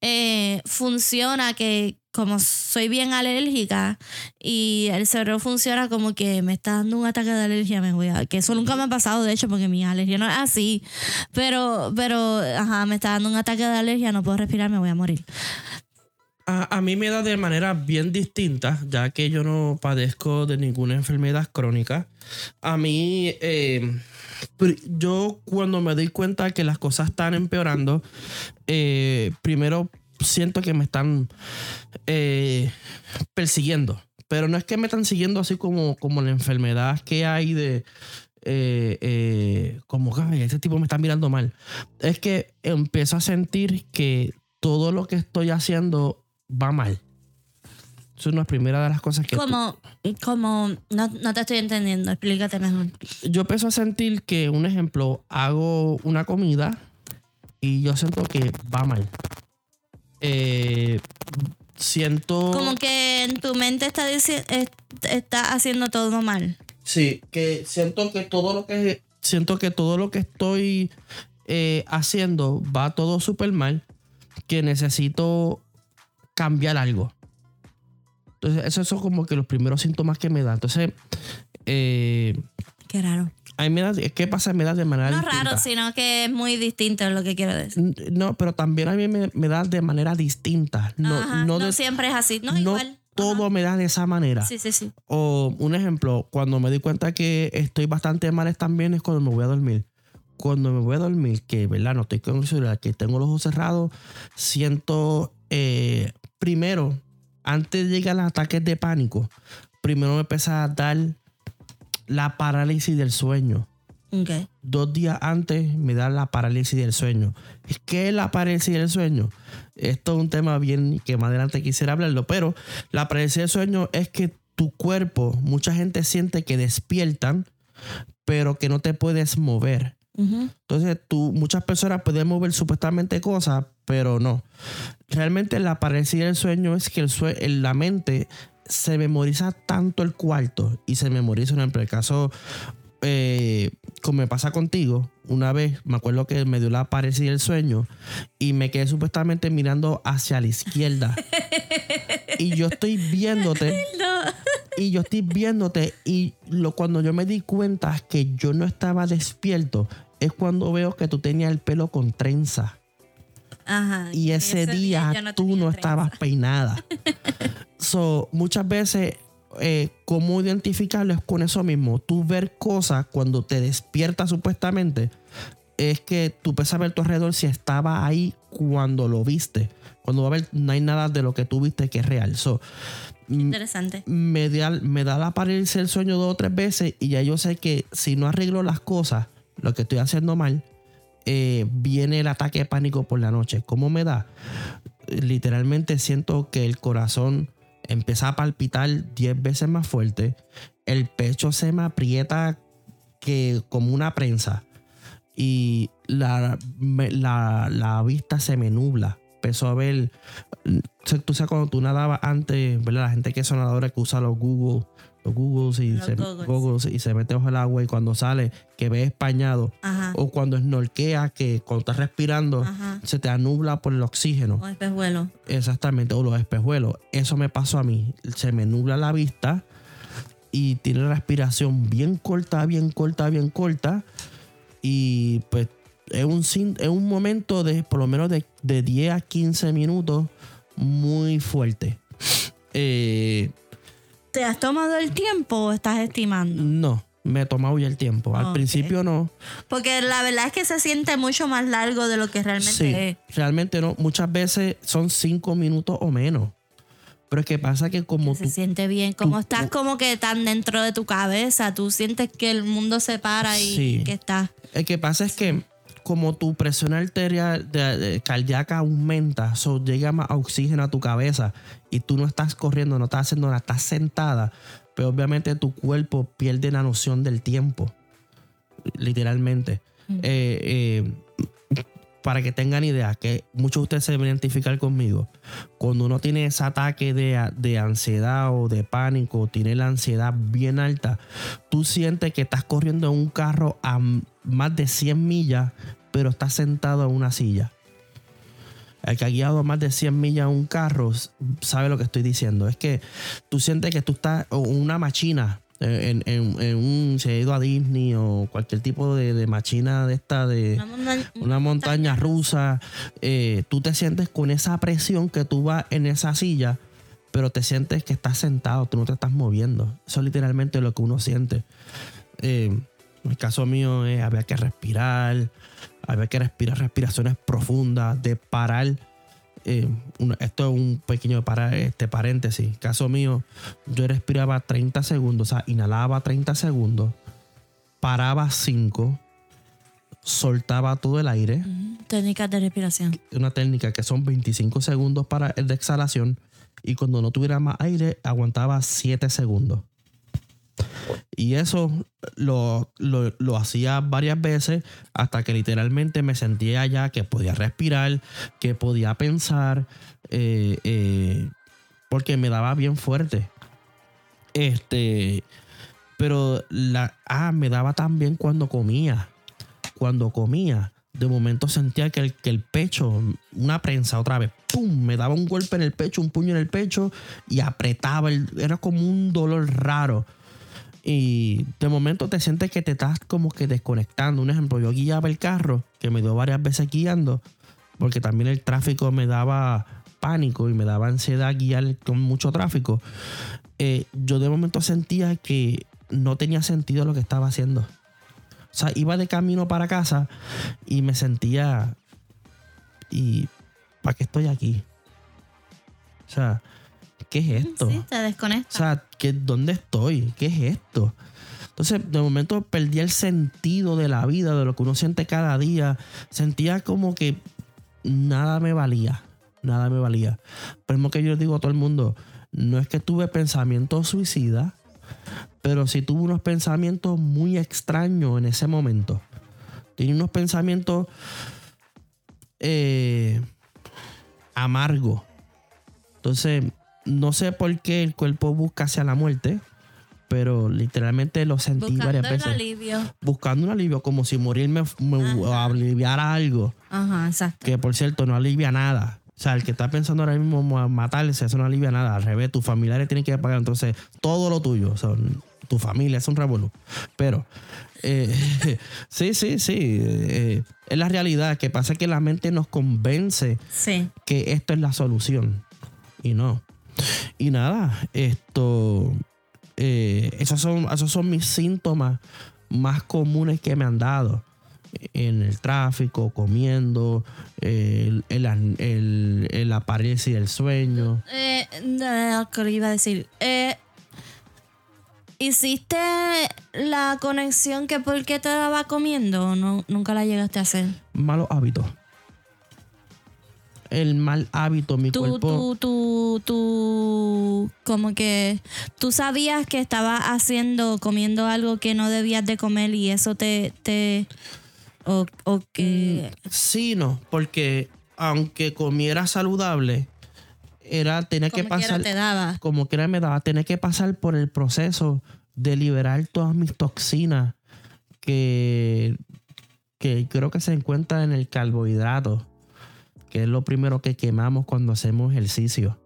eh, funciona que como soy bien alérgica y el cerebro funciona como que me está dando un ataque de alergia, me voy a, que eso nunca me ha pasado de hecho porque mi alergia no es así, pero, pero, ajá, me está dando un ataque de alergia, no puedo respirar, me voy a morir. A, a mí me da de manera bien distinta, ya que yo no padezco de ninguna enfermedad crónica. A mí, eh, yo cuando me doy cuenta que las cosas están empeorando, eh, primero siento que me están eh, persiguiendo. Pero no es que me están siguiendo así como, como la enfermedad que hay de... Eh, como que este tipo me está mirando mal. Es que empiezo a sentir que todo lo que estoy haciendo va mal. Es una primera de las cosas que... Como, como no, te estoy entendiendo, explícate mejor. Yo empiezo a sentir que, un ejemplo, hago una comida y yo siento que va mal. Eh, siento... Como que en tu mente está, está haciendo todo mal. Sí, que siento que todo lo que... Siento que todo lo que estoy eh, haciendo va todo súper mal. Que necesito cambiar algo. Entonces, esos son como que los primeros síntomas que me da. Entonces, eh, Qué raro. A mí me da, ¿qué pasa? Me da de manera No raro, sino que es muy distinto lo que quiero decir. No, pero también a mí me, da de manera distinta. No, no, siempre es así, no, igual. Todo me da de esa manera. Sí, sí, sí. O un ejemplo, cuando me doy cuenta que estoy bastante mal también es cuando me voy a dormir. Cuando me voy a dormir, que verdad no estoy con que tengo los ojos cerrados, siento eh, primero antes de llegar a los ataques de pánico, primero me empieza a dar la parálisis del sueño. Dos días antes me da la parálisis del sueño. ¿Qué es la parálisis del sueño? Esto es un tema bien que más adelante quisiera hablarlo, pero la parálisis del sueño es que tu cuerpo, mucha gente siente que despiertan, pero que no te puedes mover. Entonces, tú, muchas personas pueden mover supuestamente cosas, pero no. Realmente la parálisis del sueño es que el la mente se memoriza tanto el cuarto y se memoriza, en el caso, eh, como me pasa contigo, una vez me acuerdo que me dio la parecida el sueño y me quedé supuestamente mirando hacia la izquierda. y yo estoy viéndote. *laughs* Y yo estoy viéndote y lo, cuando yo me di cuenta que yo no estaba despierto es cuando veo que tú tenías el pelo con trenza. Ajá. Y ese, día, no tú no trenza. estabas peinada. *laughs* so, muchas veces, eh, ¿cómo identificarlo? Es con eso mismo. Tú ver cosas cuando te despiertas supuestamente, es que tú puedes saber tu alrededor si estaba ahí cuando lo viste. Cuando va a ver, no hay nada de lo que tú viste que es real. So, m- Interesante. me da, me da la parecer el sueño dos o tres veces y ya yo sé que si no arreglo las cosas, lo que estoy haciendo mal, eh, viene el ataque de pánico por la noche. ¿Cómo me da? Literalmente siento que el corazón empieza a palpitar 10 veces más fuerte, el pecho se me aprieta que como una prensa y la, la, la vista se me nubla. Empezó a ver, tú sabes cuando tú nadabas antes, ¿verdad? La gente que es nadadora que usa los Google, los Googles y, se, goggles y se mete bajo el agua y cuando sale que ve españado Ajá. o cuando snorkea que cuando estás respirando Ajá. se te anubla por el oxígeno. O espejuelo. Exactamente, o los espejuelos. Eso me pasó a mí. Se me nubla la vista y tiene la respiración bien corta, bien corta, bien corta. Y pues es un, es un momento de por lo menos de, de 10 a 15 minutos muy fuerte. Eh, ¿Te has tomado el tiempo o estás estimando? no, me he tomado ya el tiempo. Al principio no. Porque la verdad es que se siente mucho más largo de lo que realmente Sí, es. realmente no. Muchas veces son 5 minutos o menos. Pero es que pasa que como Se tú siente bien. Como tú- estás como que tan dentro de tu cabeza, tú sientes que el mundo se para y Sí. que estás. El que pasa es que como tu presión arterial de- de- cardíaca aumenta, so llega más oxígeno a tu cabeza y tú no estás corriendo, no estás haciendo nada, estás sentada, pero obviamente tu cuerpo pierde la noción del tiempo, literalmente. Eh, eh, para que tengan idea, que muchos de ustedes se deben identificar conmigo, cuando uno tiene ese ataque de, de ansiedad o de pánico, tiene la ansiedad bien alta, tú sientes que estás corriendo en un carro a más de 100 millas, pero estás sentado en una silla. El que ha guiado más de 100 millas en un carro sabe lo que estoy diciendo. Es que tú sientes que tú estás una machina en, en- en un, se ha ido a Disney o cualquier tipo de, de machina de esta de Una montaña, una montaña rusa, eh, tú te sientes con esa presión que tú vas en esa silla, pero te sientes que estás sentado, tú no te estás moviendo. Eso es literalmente lo que uno siente. Eh, en el caso mío, eh, había que respirar, había que respirar respiraciones profundas, de parar. eh, esto es un pequeño para, este, paréntesis. Caso mío, yo respiraba 30 segundos, o sea, inhalaba 30 segundos, paraba 5, soltaba todo el aire. Técnicas de respiración. una técnica que son 25 segundos para el de exhalación y cuando no tuviera más aire aguantaba 7 segundos. Y eso lo, lo- lo hacía varias veces hasta que literalmente me sentía ya que podía respirar, que podía pensar, eh, eh, porque me daba bien fuerte. Este, pero la, ah, me daba también cuando comía cuando comía, de momento sentía que el, que el pecho, una prensa otra vez, ¡pum! Me daba un golpe en el pecho, un puño en el pecho y apretaba. era como un dolor raro. Y de momento te sientes que te estás como que desconectando. Un ejemplo, yo guiaba el carro, que me dio varias veces guiando, porque también el tráfico me daba pánico y me daba ansiedad guiar con mucho tráfico. Eh, yo de momento sentía que no tenía sentido lo que estaba haciendo. O sea, iba de camino para casa y me sentía. ¿Y para qué estoy aquí? O sea, ¿qué es esto? Sí, te O sea, ¿qué, ¿dónde estoy? ¿Qué es esto? Entonces, de momento perdí el sentido de la vida, de lo que uno siente cada día. Sentía como que nada me valía. Nada me valía. Por lo que yo digo a todo el mundo, no es que tuve pensamientos suicidas, pero sí tuve unos pensamientos muy extraños en ese momento. Tenía unos pensamientos eh, amargos. Entonces, no sé por qué el cuerpo busca hacia la muerte, pero literalmente lo sentí Buscando varias veces. alivio. Buscando un alivio, como si morir me, aliviara algo. Ajá, exacto. Que por cierto, no alivia nada. O sea, el que está pensando ahora mismo ma- matarse, eso no alivia nada. Al revés, tus familiares tienen que pagar entonces todo lo tuyo. O sea, tu familia es un revolú. Pero, eh, *laughs* sí, sí, sí. eh, es la realidad. Que pasa que la mente nos convence Sí. que esto es la solución. Y no. Y nada, esto. eh, esos, son, esos son mis síntomas más comunes que me han dado. En el tráfico, comiendo, el, el, el, el- del sueño. Eh, no, ¿qué le iba a decir? Eh, ¿Hiciste la conexión que por qué te daba comiendo o no, nunca la llegaste a hacer? Malos hábitos. El mal hábito, mi Tú, cuerpo. tú, tú, tú, como que tú sabías que estabas haciendo, comiendo algo que no debías de comer y eso te, te, o, o que, Sí, no, porque aunque comiera saludable, era tener que como quiera pasar. te daba. como quiera me daba, tener que pasar por el proceso de liberar todas mis toxinas que, que creo que se encuentran en el carbohidrato, que es lo primero que quemamos cuando hacemos ejercicio.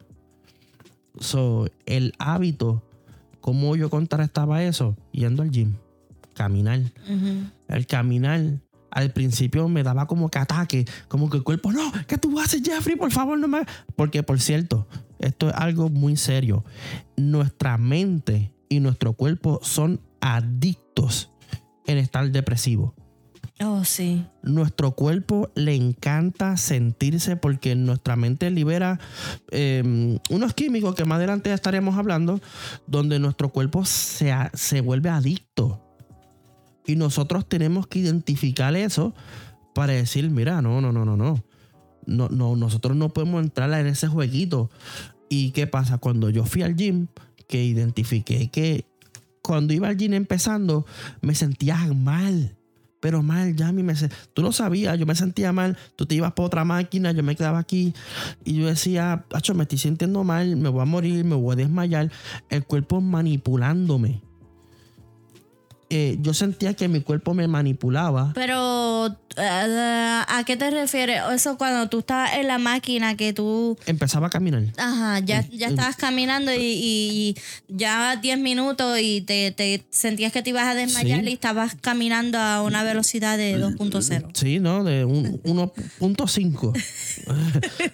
So, el hábito, ¿cómo yo contrarrestaba eso? Yendo al gym, caminar. El caminar al principio me daba como que ataque, como que el cuerpo, no, ¿qué tú haces, Jeffrey? Por favor, no me. Porque, por cierto, esto es algo muy serio. Nuestra mente y nuestro cuerpo son adictos en estar depresivo. Oh. Nuestro cuerpo le encanta sentirse porque nuestra mente libera eh, unos químicos que más adelante estaremos hablando, donde nuestro cuerpo se, se vuelve adicto. Y nosotros tenemos que identificar eso para decir, mira, no, no, no, no, no. No, no, nosotros no podemos entrar en ese jueguito. ¿Y qué pasa? Cuando yo fui al gym, que identifiqué que cuando iba al gym empezando, me sentía mal. Pero mal, ya a mí me tú lo sabías, yo me sentía mal, tú te ibas por otra máquina, yo me quedaba aquí y yo decía, Acho, me estoy sintiendo mal, me voy a morir, me voy a desmayar, el cuerpo manipulándome. Eh, yo sentía que mi cuerpo me manipulaba. Pero, eh, ¿a qué te refieres? Eso cuando tú estabas en la máquina que tú, Empezaba a caminar. ajá, ya, Mm, ya estabas caminando y, y- y ya 10 minutos y te, te sentías que te ibas a desmayar Sí. y estabas caminando a una velocidad de 2.0. Sí, ¿no? De un- 1.5.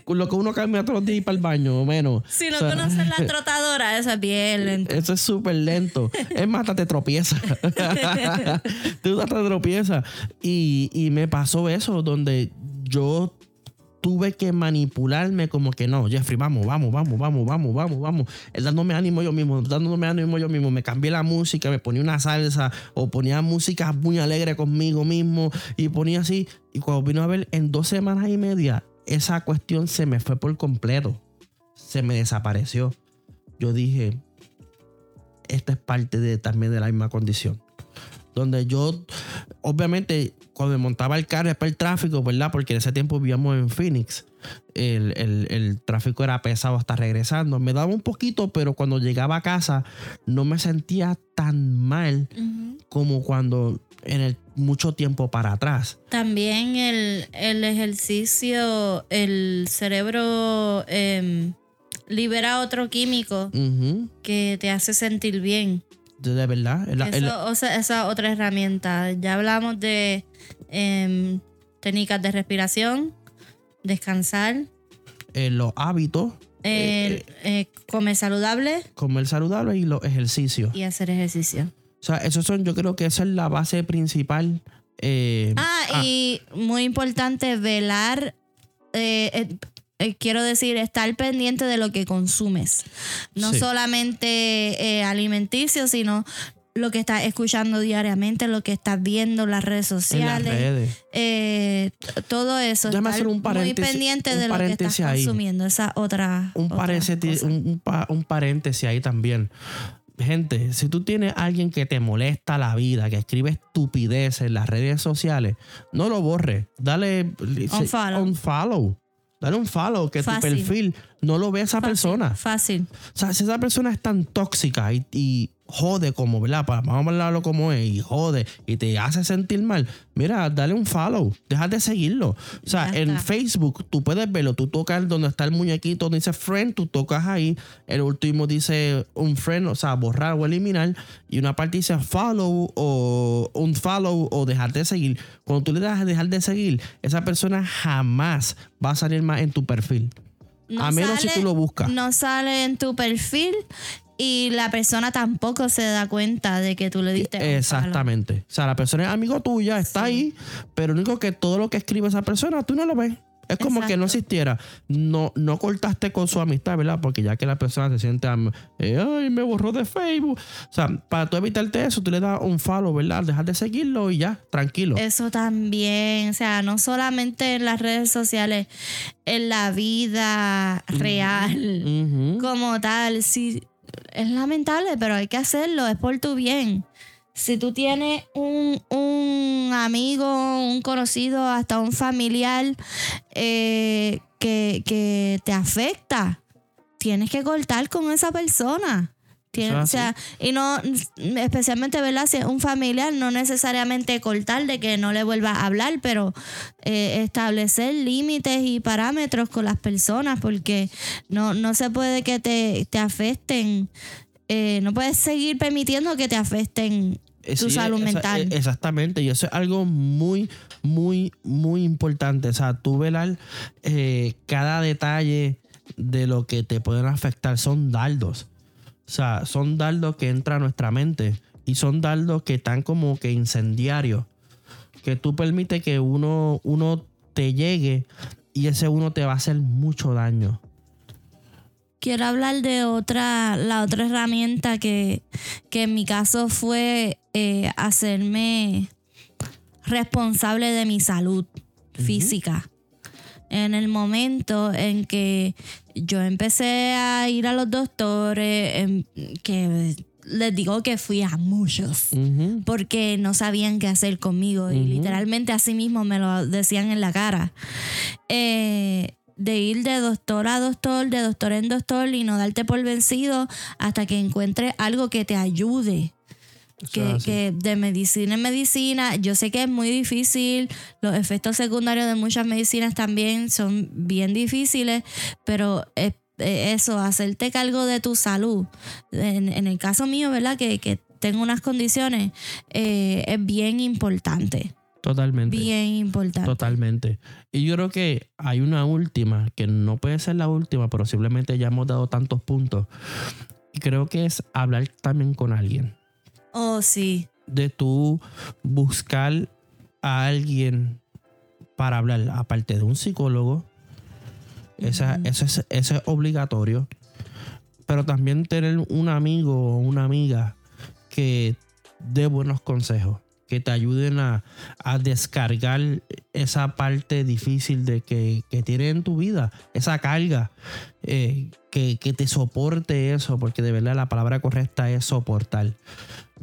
Con *laughs* lo que uno camina todos los días para el baño, o menos. Si no O sea, conoces la *laughs* trotadora, eso es bien lento. Eso es súper lento. Es más, hasta te tropieza. *laughs* *laughs* Tú te tropiezas. Y, y me pasó eso, donde yo tuve que manipularme como que no, Jeffrey, vamos, vamos, vamos, vamos, vamos, vamos, vamos. Dándome ánimo yo mismo, dándome ánimo yo mismo. Me cambié la música, me ponía una salsa o ponía música muy alegre conmigo mismo y ponía así. Y cuando vino a ver, en dos semanas y media, esa cuestión se me fue por completo. Se me desapareció. Yo dije, esta es parte de, también de la misma condición. Donde yo, obviamente, cuando me montaba el carro es para el tráfico, ¿verdad? Porque en ese tiempo vivíamos en Phoenix. El, el- el tráfico era pesado hasta regresando. Me daba un poquito, pero cuando llegaba a casa no me sentía tan mal como cuando en el mucho tiempo para atrás. También el, el ejercicio, el cerebro em, libera otro químico que te hace sentir bien. De, verdad. El- el- Eso, o sea, esa otra herramienta. Ya hablamos de em, técnicas de respiración, descansar, eh, los hábitos, el, eh, comer saludable comer saludable y los ejercicios. y hacer ejercicio. O sea, esos son, yo creo que esa es la base principal. eh, Ah, y muy importante, velar. eh, eh, eh, quiero decir, estar pendiente de lo que consumes. No Sí. solamente eh, alimenticio, sino lo que estás escuchando diariamente, lo que estás viendo en las redes en las sociales. redes. eh, todo eso. Déjame estar hacer un paréntesis- muy pendiente un de lo que estás ahí. consumiendo. Esa otra. Un, otra paréntesis, un, un un ahí también. Gente, si tú tienes a alguien que te molesta la vida, que escribe estupidez en las redes sociales, no lo borres. Dale Unfollow. unfollow. Dale un follow, que Fácil. tu perfil no lo ve esa Fácil, persona. Fácil. O sea, si esa persona es tan tóxica y, y jode como, ¿verdad? Para- Vamos a hablarlo como es y jode y te hace sentir mal, mira, dale un follow, deja de seguirlo. O sea, en. Facebook tú puedes verlo, tú tocas donde está el muñequito donde dice friend, tú tocas ahí, el último dice un friend, o sea, borrar o eliminar, y una parte dice follow o un follow o dejar de seguir. Cuando tú le das a dejar de seguir, esa persona jamás va a salir más en tu perfil. No a menos si tú lo buscas. No sale en tu perfil y la persona tampoco se da cuenta de que tú le diste un. Exactamente. O sea, la persona es amigo tuya, está ahí, pero lo único que todo lo que escribe esa persona, tú no lo ves. Es como que no existiera. No, no cortaste con su amistad, ¿verdad? Porque ya que la persona se siente, eh, ay, me borró de Facebook. O sea, para tú evitarte eso, tú le das un follow, ¿verdad? Dejar de seguirlo y ya, tranquilo. Eso también, o sea, no solamente en las redes sociales, en la vida real como tal. Sí, es lamentable, pero hay que hacerlo, es por tu bien. Si tú tienes un, un amigo, un conocido, hasta un familiar eh, que, que te afecta, tienes que cortar con esa persona. O sea, y no, especialmente, ¿verdad? Si es un familiar, no necesariamente cortar de que no le vuelvas a hablar, pero eh, establecer límites y parámetros con las personas, porque no, no se puede que te, te afecten, eh, no puedes seguir permitiendo que te afecten Eh, tu sí, salud esa- mental. eh, Exactamente, y eso es algo muy, muy, muy importante. O sea, tú velar eh, cada detalle de lo que te pueden afectar son dardos. O sea, son dardos que entran a nuestra mente y son dardos que están como que incendiarios. Que tú permites que uno, uno te llegue y ese uno te va a hacer mucho daño. Quiero hablar de otra, la otra herramienta que, que en mi caso fue eh, hacerme responsable de mi salud física. En el momento en que yo empecé a ir a los doctores, em, que les digo que fui a muchos porque no sabían qué hacer conmigo y literalmente así mismo me lo decían en la cara. Eh, de ir de doctor a doctor, de doctor en doctor y no darte por vencido hasta que encuentres algo que te ayude. Que, de medicina en medicina, yo sé que es muy difícil, los efectos secundarios de muchas medicinas también son bien difíciles, pero es- eso, hacerte cargo de tu salud, en, en el caso mío, ¿verdad? Que, que tengo unas condiciones, eh, es bien importante, Totalmente. bien importante. Totalmente. Y yo creo que hay una última, que no puede ser la última, pero simplemente ya hemos dado tantos puntos. Y creo que es hablar también con alguien. Oh, sí. De tú buscar a alguien para hablar, aparte de un psicólogo. Esa- Ujú. eso, es, eso es obligatorio. Pero también tener un amigo o una amiga que dé buenos consejos, que te ayuden a, a descargar esa parte difícil de que, que tienes en tu vida, esa carga, eh, que, que te soporte eso, porque de verdad la palabra correcta es soportar.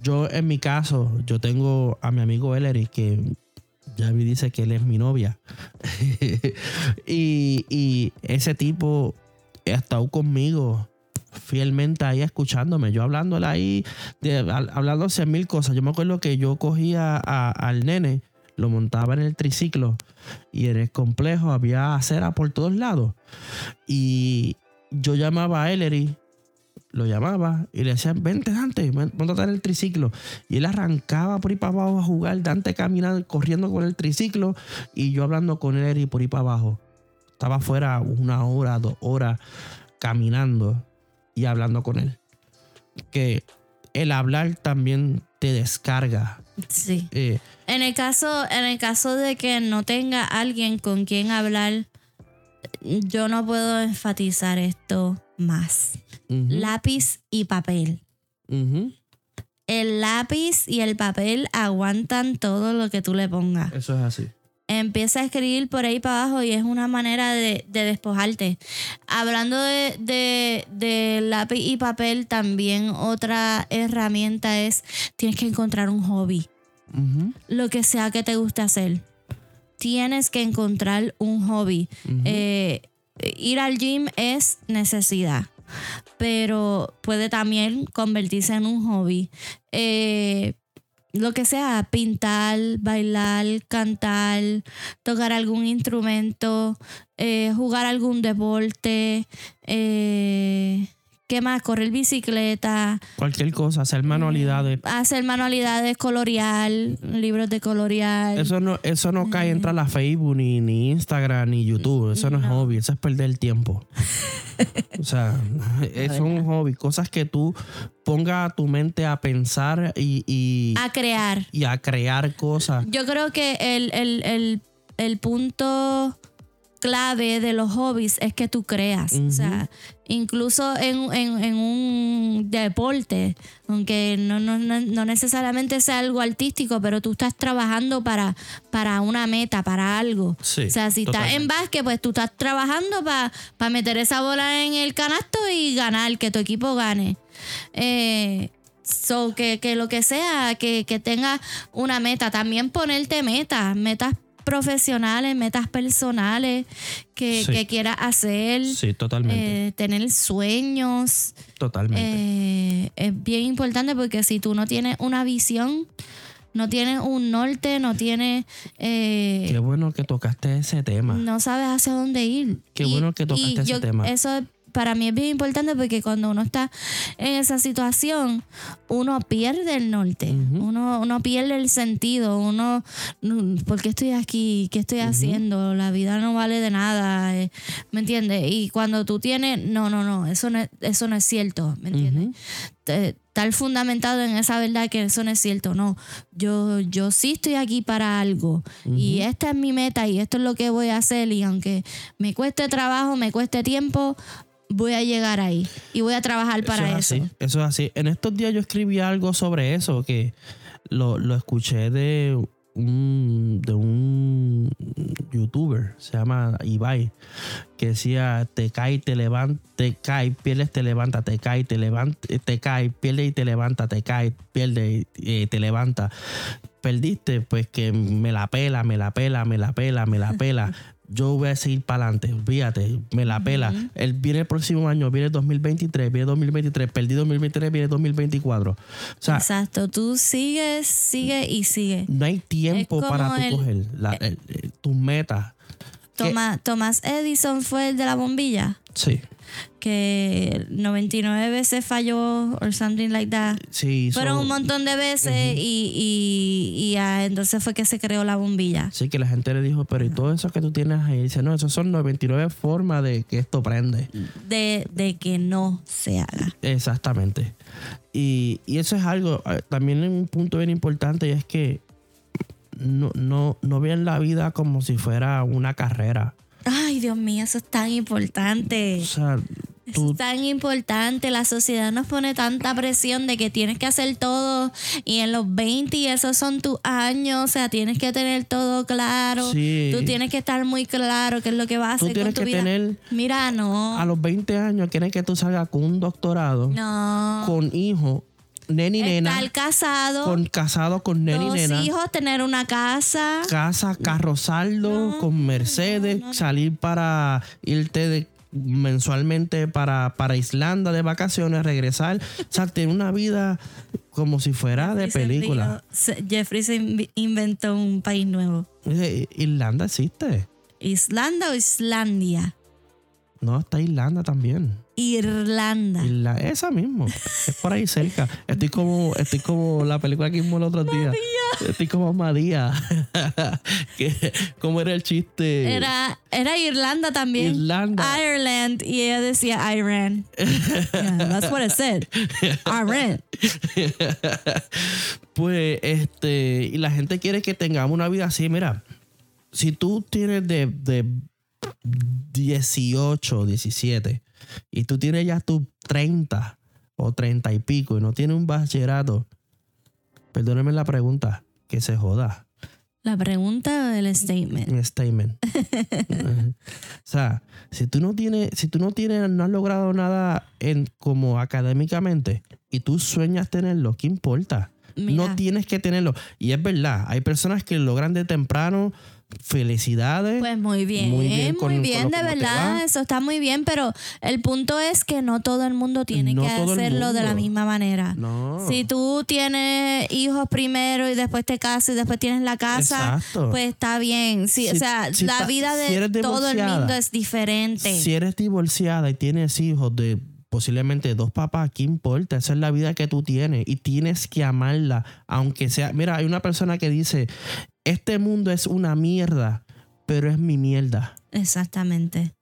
Yo en mi caso, yo tengo a mi amigo Ellery que ya me dice que él es mi novia. *laughs* y, ese tipo ha estado conmigo fielmente ahí escuchándome. Yo hablándole ahí, de, hablando cien mil cosas. Yo me acuerdo que yo cogía al nene, lo montaba en el triciclo y en el complejo había acera por todos lados. Y yo llamaba a Ellery, lo llamaba y le decía, vente Dante, montate en el triciclo. Y él arrancaba por ahí para abajo a jugar, Dante caminando, corriendo con el triciclo y yo hablando con Ellery por ahí para abajo. Estaba afuera una hora, dos horas caminando y hablando con él. Que el hablar también te descarga. Sí. Eh, En el caso, en el caso de que no tenga alguien con quien hablar, yo no puedo enfatizar esto más. Lápiz y papel. El lápiz y el papel aguantan todo lo que tú le pongas. Eso es así. Empieza a escribir por ahí para abajo y es una manera de, de despojarte. Hablando de, de- de lápiz y papel, también otra herramienta es, tienes que encontrar un hobby. Lo que sea que te guste hacer. Tienes que encontrar un hobby. Eh, ir al gym es necesidad. Pero puede también convertirse en un hobby. Eh, lo que sea, pintar, bailar, cantar, tocar algún instrumento, eh, jugar algún deporte, eh, ¿qué más? Correr bicicleta, Cualquier cosa, hacer manualidades. hacer manualidades, colorear, libros de colorear. Eso no, eso no cae entre la Facebook, ni, ni Instagram, ni YouTube. Eso no, es hobby, eso es perder el tiempo. *laughs* o sea, eso es un hobby. Cosas que tú pongas a tu mente a pensar y, y, a crear. y a crear cosas. Yo creo que el, el, el, el punto clave de los hobbies es que tú creas. O sea, incluso en, en- en un deporte, aunque no, no, no, necesariamente sea algo artístico, pero tú estás trabajando para, para una meta, para algo. Sí, o sea, si estás en básquet, pues tú estás trabajando para meter esa bola en el canasto y ganar, que tu equipo gane. Eh, So, que, que lo que sea, que, que tenga una meta. También ponerte metas, metas profesionales, metas personales que, Sí. que quieras hacer. Sí, totalmente. eh, tener sueños. totalmente. Eh, es bien importante porque si tú no tienes una visión, no tienes un norte, no tienes... eh, Qué bueno que tocaste ese tema. no sabes hacia dónde ir. Qué bueno que tocaste ese tema. Eso es- para mí es bien importante porque cuando uno está en esa situación, uno pierde el norte, uno, uno pierde el sentido, uno, mm, ¿por qué estoy aquí? ¿Qué estoy haciendo? La vida no vale de nada, eh, ¿me entiendes? Y cuando tú tienes, no, no, no, eso no es, eso no es cierto, ¿me entiendes? estar fundamentado en esa verdad que eso no es cierto. No, yo, yo sí estoy aquí para algo y esta es mi meta y esto es lo que voy a hacer y aunque me cueste trabajo, me cueste tiempo, voy a llegar ahí y voy a trabajar para es eso. así, eso es así. En estos días yo escribí algo sobre eso, que lo, lo escuché de un, de un youtuber, se llama Ibai, que decía, te cae, te levanta, te cae, pierdes, te levanta, te cae, te levanta, te cae, pierde y te levanta, te cae, pierde y eh, te levanta. Perdiste, pues que me la pela, me la pela, me la pela, me la pela. *laughs* Yo voy a seguir para adelante, olvídate, me la pela. El, viene el próximo año, viene el 2023, viene 2023, perdí 2023, viene 2024. O sea, Exacto, tú sigues, sigue y sigue. no hay tiempo para tú el- coger la- el- el- tus metas. Thomas Edison fue el de la bombilla, Sí, que 99 veces falló or something like that. sí. Fueron so- un montón de veces y, y, y ah, entonces fue que se creó la bombilla. Sí, que la gente le dijo, pero ¿y todo eso que tú tienes ahí? Dice, no, esos son 99 formas de que esto prende. De, de que no se haga. Exactamente. Y, y eso es algo, también un punto bien importante y es que no, no, no vean la vida como si fuera una carrera. Ay, Dios mío, eso es tan importante. O sea, Eso tú, es tan importante. La sociedad nos pone tanta presión de que tienes que hacer todo y en los 20 y esos son tus años. O sea, tienes que tener todo claro. Sí. Tú tienes que estar muy claro qué es lo que vas a tú hacer tienes con tu que vida. tener, Mira, no. a los 20 años, quieren que tú salgas con un doctorado, no. con hijo, nene y nena, Estar casado, con casado con nene y nena. hijos, tener una casa. casa, carro saldo, con Mercedes, salir para irte de- mensualmente para, para Islanda de vacaciones, regresar. O sea, *laughs* tener una vida como si fuera de se película. Se- Jeffrey se inv- inventó un país nuevo. Dice, Irlanda existe. ¿Islanda o Islandia? No, está Irlanda también. Irlanda. Irla- esa mismo. Es por ahí cerca. Estoy como, estoy como la película que vimos el otro día. Estoy como María. *laughs* ¿Cómo era el chiste? Era, era Irlanda también. Irlanda. Ireland. Y ella decía Iran. Yeah, that's what it said. Iran. Pues, este, y la gente quiere que tengamos una vida así. Mira, si tú tienes de, de 18, 17 y tú tienes ya tus 30 o 30 y pico y no tienes un bachillerato, perdóneme la pregunta, que se joda. La pregunta del statement. Un statement. *laughs* o sea, si tú no tienes, si tú no tienes, no has logrado nada en como académicamente y tú sueñas tenerlo, ¿qué importa? Mira. No tienes que tenerlo. Y es verdad, hay personas que logran de temprano felicidades. Pues muy bien, muy bien, de verdad, eso está muy bien, pero el punto es que no todo el mundo tiene que hacerlo de la misma manera. Si tú tienes hijos primero y después te casas y después tienes la casa, pues está bien. Sí, o sea, la vida de todo el mundo es diferente. Si eres divorciada y tienes hijos de posiblemente dos papás, ¿qué importa? Esa es la vida que tú tienes y tienes que amarla, aunque sea, mira, hay una persona que dice, este mundo es una mierda, pero es mi mierda. Exactamente.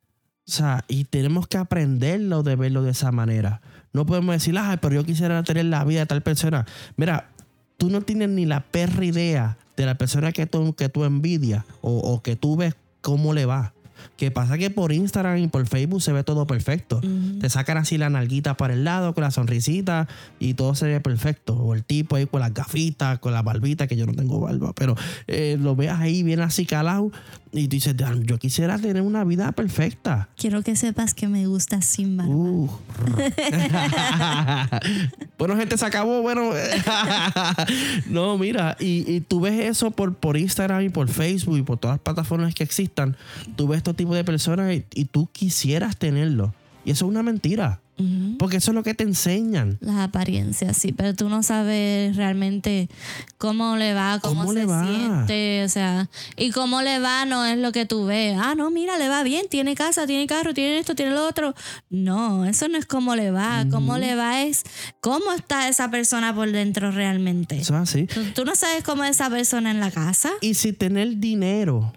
O sea, y tenemos que aprenderlo de verlo de esa manera. No podemos decir, ay, pero yo quisiera tener la vida de tal persona. Mira, tú no tienes ni la perra idea de la persona que tú, que tú envidias o, o que tú ves cómo le va. Que pasa que por Instagram y por Facebook se ve todo perfecto. Te sacan así la nalguita para el lado con la sonrisita y todo se ve perfecto. O el tipo ahí con las gafitas, con la barbita, que yo no tengo barba, pero eh, lo veas ahí bien así calado y tú dices, yo quisiera tener una vida perfecta. Quiero que sepas que me gusta sin barba. Uh. *laughs* bueno, gente, se acabó. Bueno, *laughs* no, mira, y, tú ves eso por, por Instagram y por Facebook y por todas las plataformas que existan. Tú ves este tipo de personas y, y tú quisieras tenerlo. Y eso es una mentira. Porque eso es lo que te enseñan. Las apariencias, sí, pero tú no sabes realmente cómo le va, cómo, se siente, o sea, y cómo le va no es lo que tú ves. Ah, no, mira, le va bien, tiene casa, tiene carro, tiene esto, tiene lo otro. No, eso no es cómo le va, cómo le va es cómo está esa persona por dentro realmente. Eso es así. tú no sabes cómo es esa persona en la casa. Y si tener dinero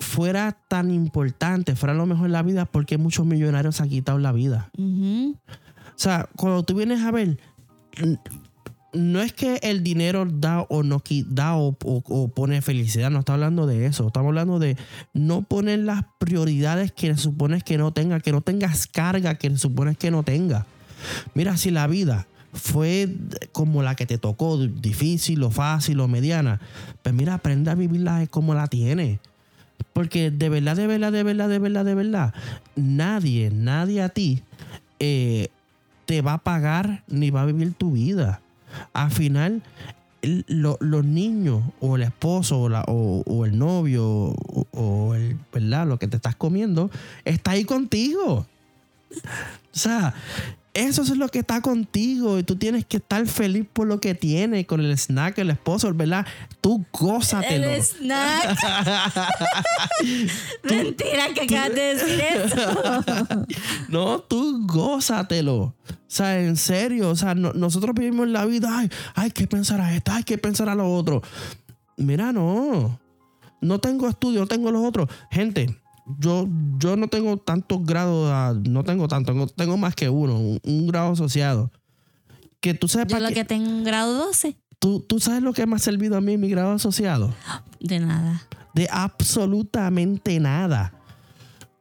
fuera tan importante, fuera lo mejor en la vida, porque muchos millonarios se han quitado la vida. O sea, cuando tú vienes a ver, no es que el dinero da o no da o, pone felicidad, no está hablando de eso. Estamos hablando de no poner las prioridades que supones que no tenga, que no tengas carga que supones que no tenga. Mira, si la vida fue como la que te tocó, difícil o fácil o mediana, pues mira, aprende a vivirla como la tiene. Porque de verdad, de verdad, de verdad, de verdad, de verdad, nadie, nadie a ti eh, te va a pagar ni va a vivir tu vida. Al final, los niños o el esposo o, el novio o, o, el, ¿verdad? Lo que te estás comiendo está ahí contigo. O sea, eso es lo que está contigo y tú tienes que estar feliz por lo que tienes con el snack, el esposo, ¿verdad? Tú gózatelo. El snack. *laughs* Mentira que acabas de decir eso. *laughs* no, tú gózatelo. O sea, en serio, o sea, nosotros vivimos la vida, ay, hay que pensar a esto, hay que pensar a lo otro. Mira, no. No tengo estudio, no tengo los otros. Gente, yo, yo no tengo tantos grados, no tengo tanto, tengo más que uno, un, grado asociado. Que tú sabes yo lo que, tengo un grado 12. ¿tú, ¿Tú sabes lo que me ha servido a mí mi grado asociado? De nada. De absolutamente nada.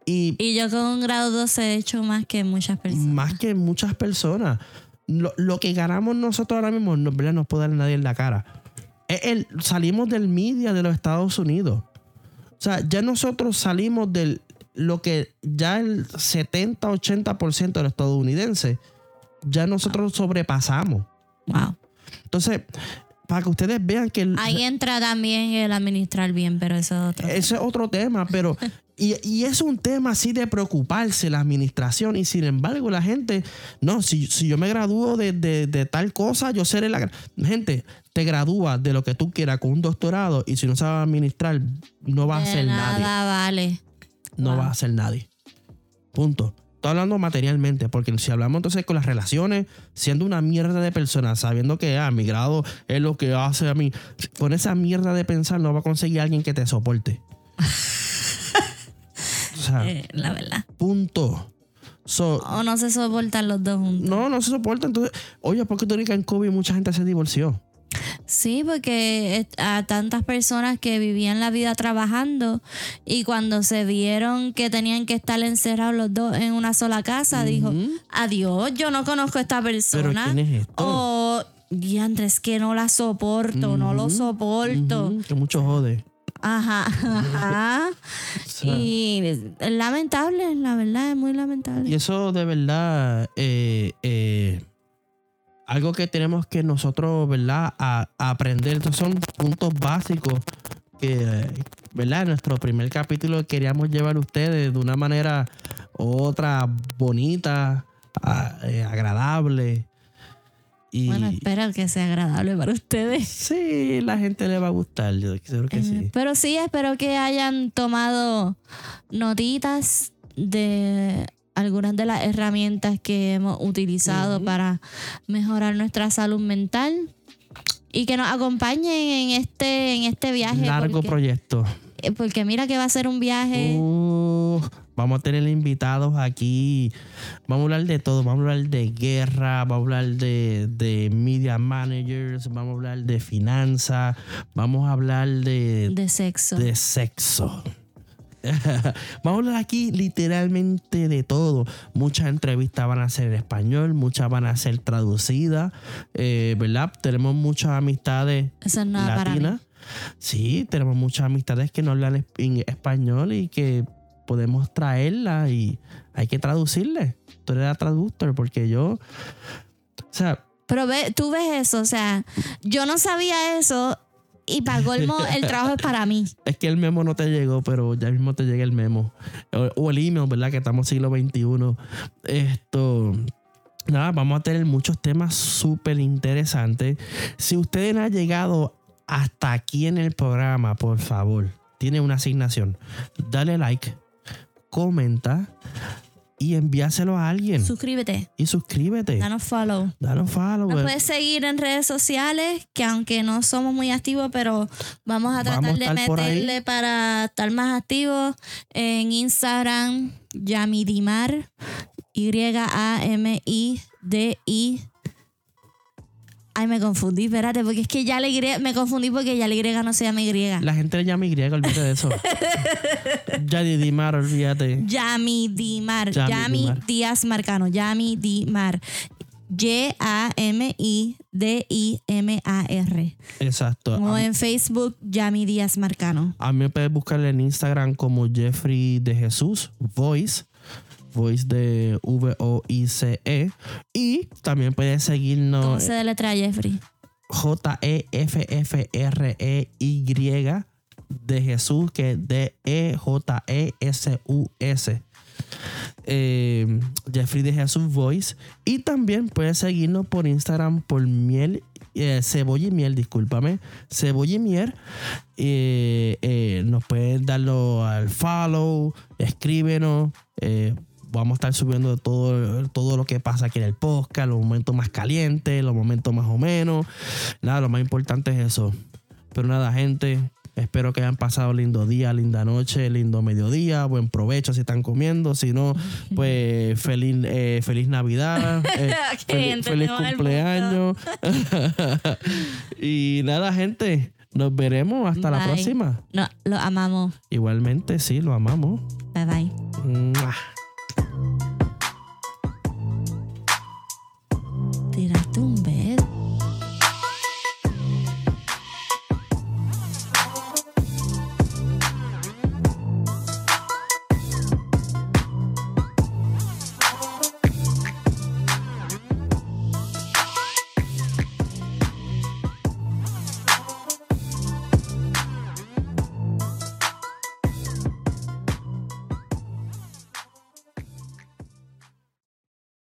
Y, y yo con un grado 12 he hecho más que muchas personas. Más que muchas personas. Lo, lo que ganamos nosotros ahora mismo no, no puede dar nadie en la cara. el, salimos del media de los Estados Unidos. O sea, ya nosotros salimos de lo que ya el 70-80% de los estadounidenses, ya nosotros sobrepasamos. Wow. Entonces, para que ustedes vean que... Ahí entra también el administrar bien, pero eso es otro Ese es otro tema, pero... *laughs* Y, es un tema así de preocuparse la administración y sin embargo la gente, no, si, si yo me gradúo de, tal cosa, yo seré la... Gente, te gradúa de lo que tú quieras con un doctorado y si no sabes administrar, no va a ser nadie. vale. No va a ser nadie. Punto. Estoy hablando materialmente, porque si hablamos entonces con las relaciones, siendo una mierda de personas, sabiendo que ah, mi grado es lo que hace a mí, con esa mierda de pensar no va a conseguir alguien que te soporte. *laughs* Eh, la verdad. Punto. o no se soportan los dos juntos. No, no se soportan. Entonces, oye, ¿por qué tú dices que en COVID mucha gente se divorció? Sí, porque a tantas personas que vivían la vida trabajando y cuando se vieron que tenían que estar encerrados los dos en una sola casa, dijo, adiós, yo no conozco a esta persona. ¿Pero quién es esto? O, diantres, que no la soporto, no lo soporto. Que mucho jode. Ajá, ajá. *laughs* y es lamentable, la verdad, es muy lamentable. Y eso de verdad, eh, eh, algo que tenemos que nosotros, ¿verdad?, a, aprender. Estos son puntos básicos que, ¿verdad? En nuestro primer capítulo queríamos llevar a ustedes de una manera u otra bonita, a- eh, agradable. Y Bueno, espero que sea agradable para ustedes. sí, la gente le va a gustar, yo seguro que Eh, sí. Pero sí, espero que hayan tomado notitas de algunas de las herramientas que hemos utilizado para mejorar nuestra salud mental y que nos acompañen en este en este viaje Largo porque, proyecto. eh, porque mira que va a ser un viaje Uh, vamos a tener invitados aquí. Vamos a hablar de todo. Vamos a hablar de guerra, vamos a hablar de, de media managers, vamos a hablar de finanzas, vamos a hablar de, de sexo. de sexo. *laughs* Vamos a hablar aquí literalmente de todo. Muchas entrevistas van a ser en español, muchas van a ser traducidas, eh, ¿verdad? Tenemos muchas amistades Eso mí. latinas. Sí, tenemos muchas amistades que no hablan en español y que podemos traerlas y hay que traducirles. Tú eres la traductor porque yo, o sea, Pero ve, tú ves eso, o sea, yo no sabía eso y para colmo el *laughs* trabajo es para mí. es que el memo no te llegó, pero ya mismo te llega el memo. O, o el email, ¿verdad? Que estamos siglo XXI. Esto... Nada, vamos a tener muchos temas súper interesantes. Si ustedes no han llegado hasta aquí en el programa, por favor, tiene una asignación. Dale like, comenta y envíaselo a alguien. Suscríbete, y suscríbete. danos follow. Danos follow. Nos puedes seguir en redes sociales, que aunque no somos muy activos, pero vamos a tratar Vamos a de meterle para estar más activos. En Instagram, Yamidimar, Y-A-M-I-D-I. Ay, me confundí, espérate, porque es que ya la Y, me confundí porque ya la Y no se llama Y. La gente le llama Y, olvídate de eso. *laughs* ya Didimar, olvídate. Yami Dimar. Yami Yami Dimar. Díaz Marcano. Yami Dimar. Y-A-M-I-D-I-M-A-R. Exacto. O en Facebook, Yami Díaz Marcano. a mí me puedes buscar en Instagram como Jeffrey de Jesús, Voice. Voice de V-O-I-C-E. Y también puedes ¿Cómo seguirnos se deletra Jeffrey? J-E-F-F-R-E-Y de Jesús, que es D-E-J-E-S-U-S. Eh, Jeffrey de Jesús Voice. Y también puedes seguirnos por Instagram por miel. eh, cebolla y miel, discúlpame. Cebolla y miel. Eh, eh, nos pueden darlo al follow. Escríbenos. Vamos a estar subiendo todo, todo lo que pasa aquí en el podcast, los momentos más calientes, los momentos más o menos. Nada, lo más importante es eso. Pero nada, gente, espero que hayan pasado lindo día, linda noche, lindo mediodía, buen provecho si están comiendo. Si no, *laughs* pues feliz, eh, feliz Navidad, *laughs* eh, feliz, cumpleaños. *laughs* y nada, gente, nos veremos hasta la próxima. No, lo amamos. Igualmente, sí, lo amamos. Bye bye. Mua. um tumbes.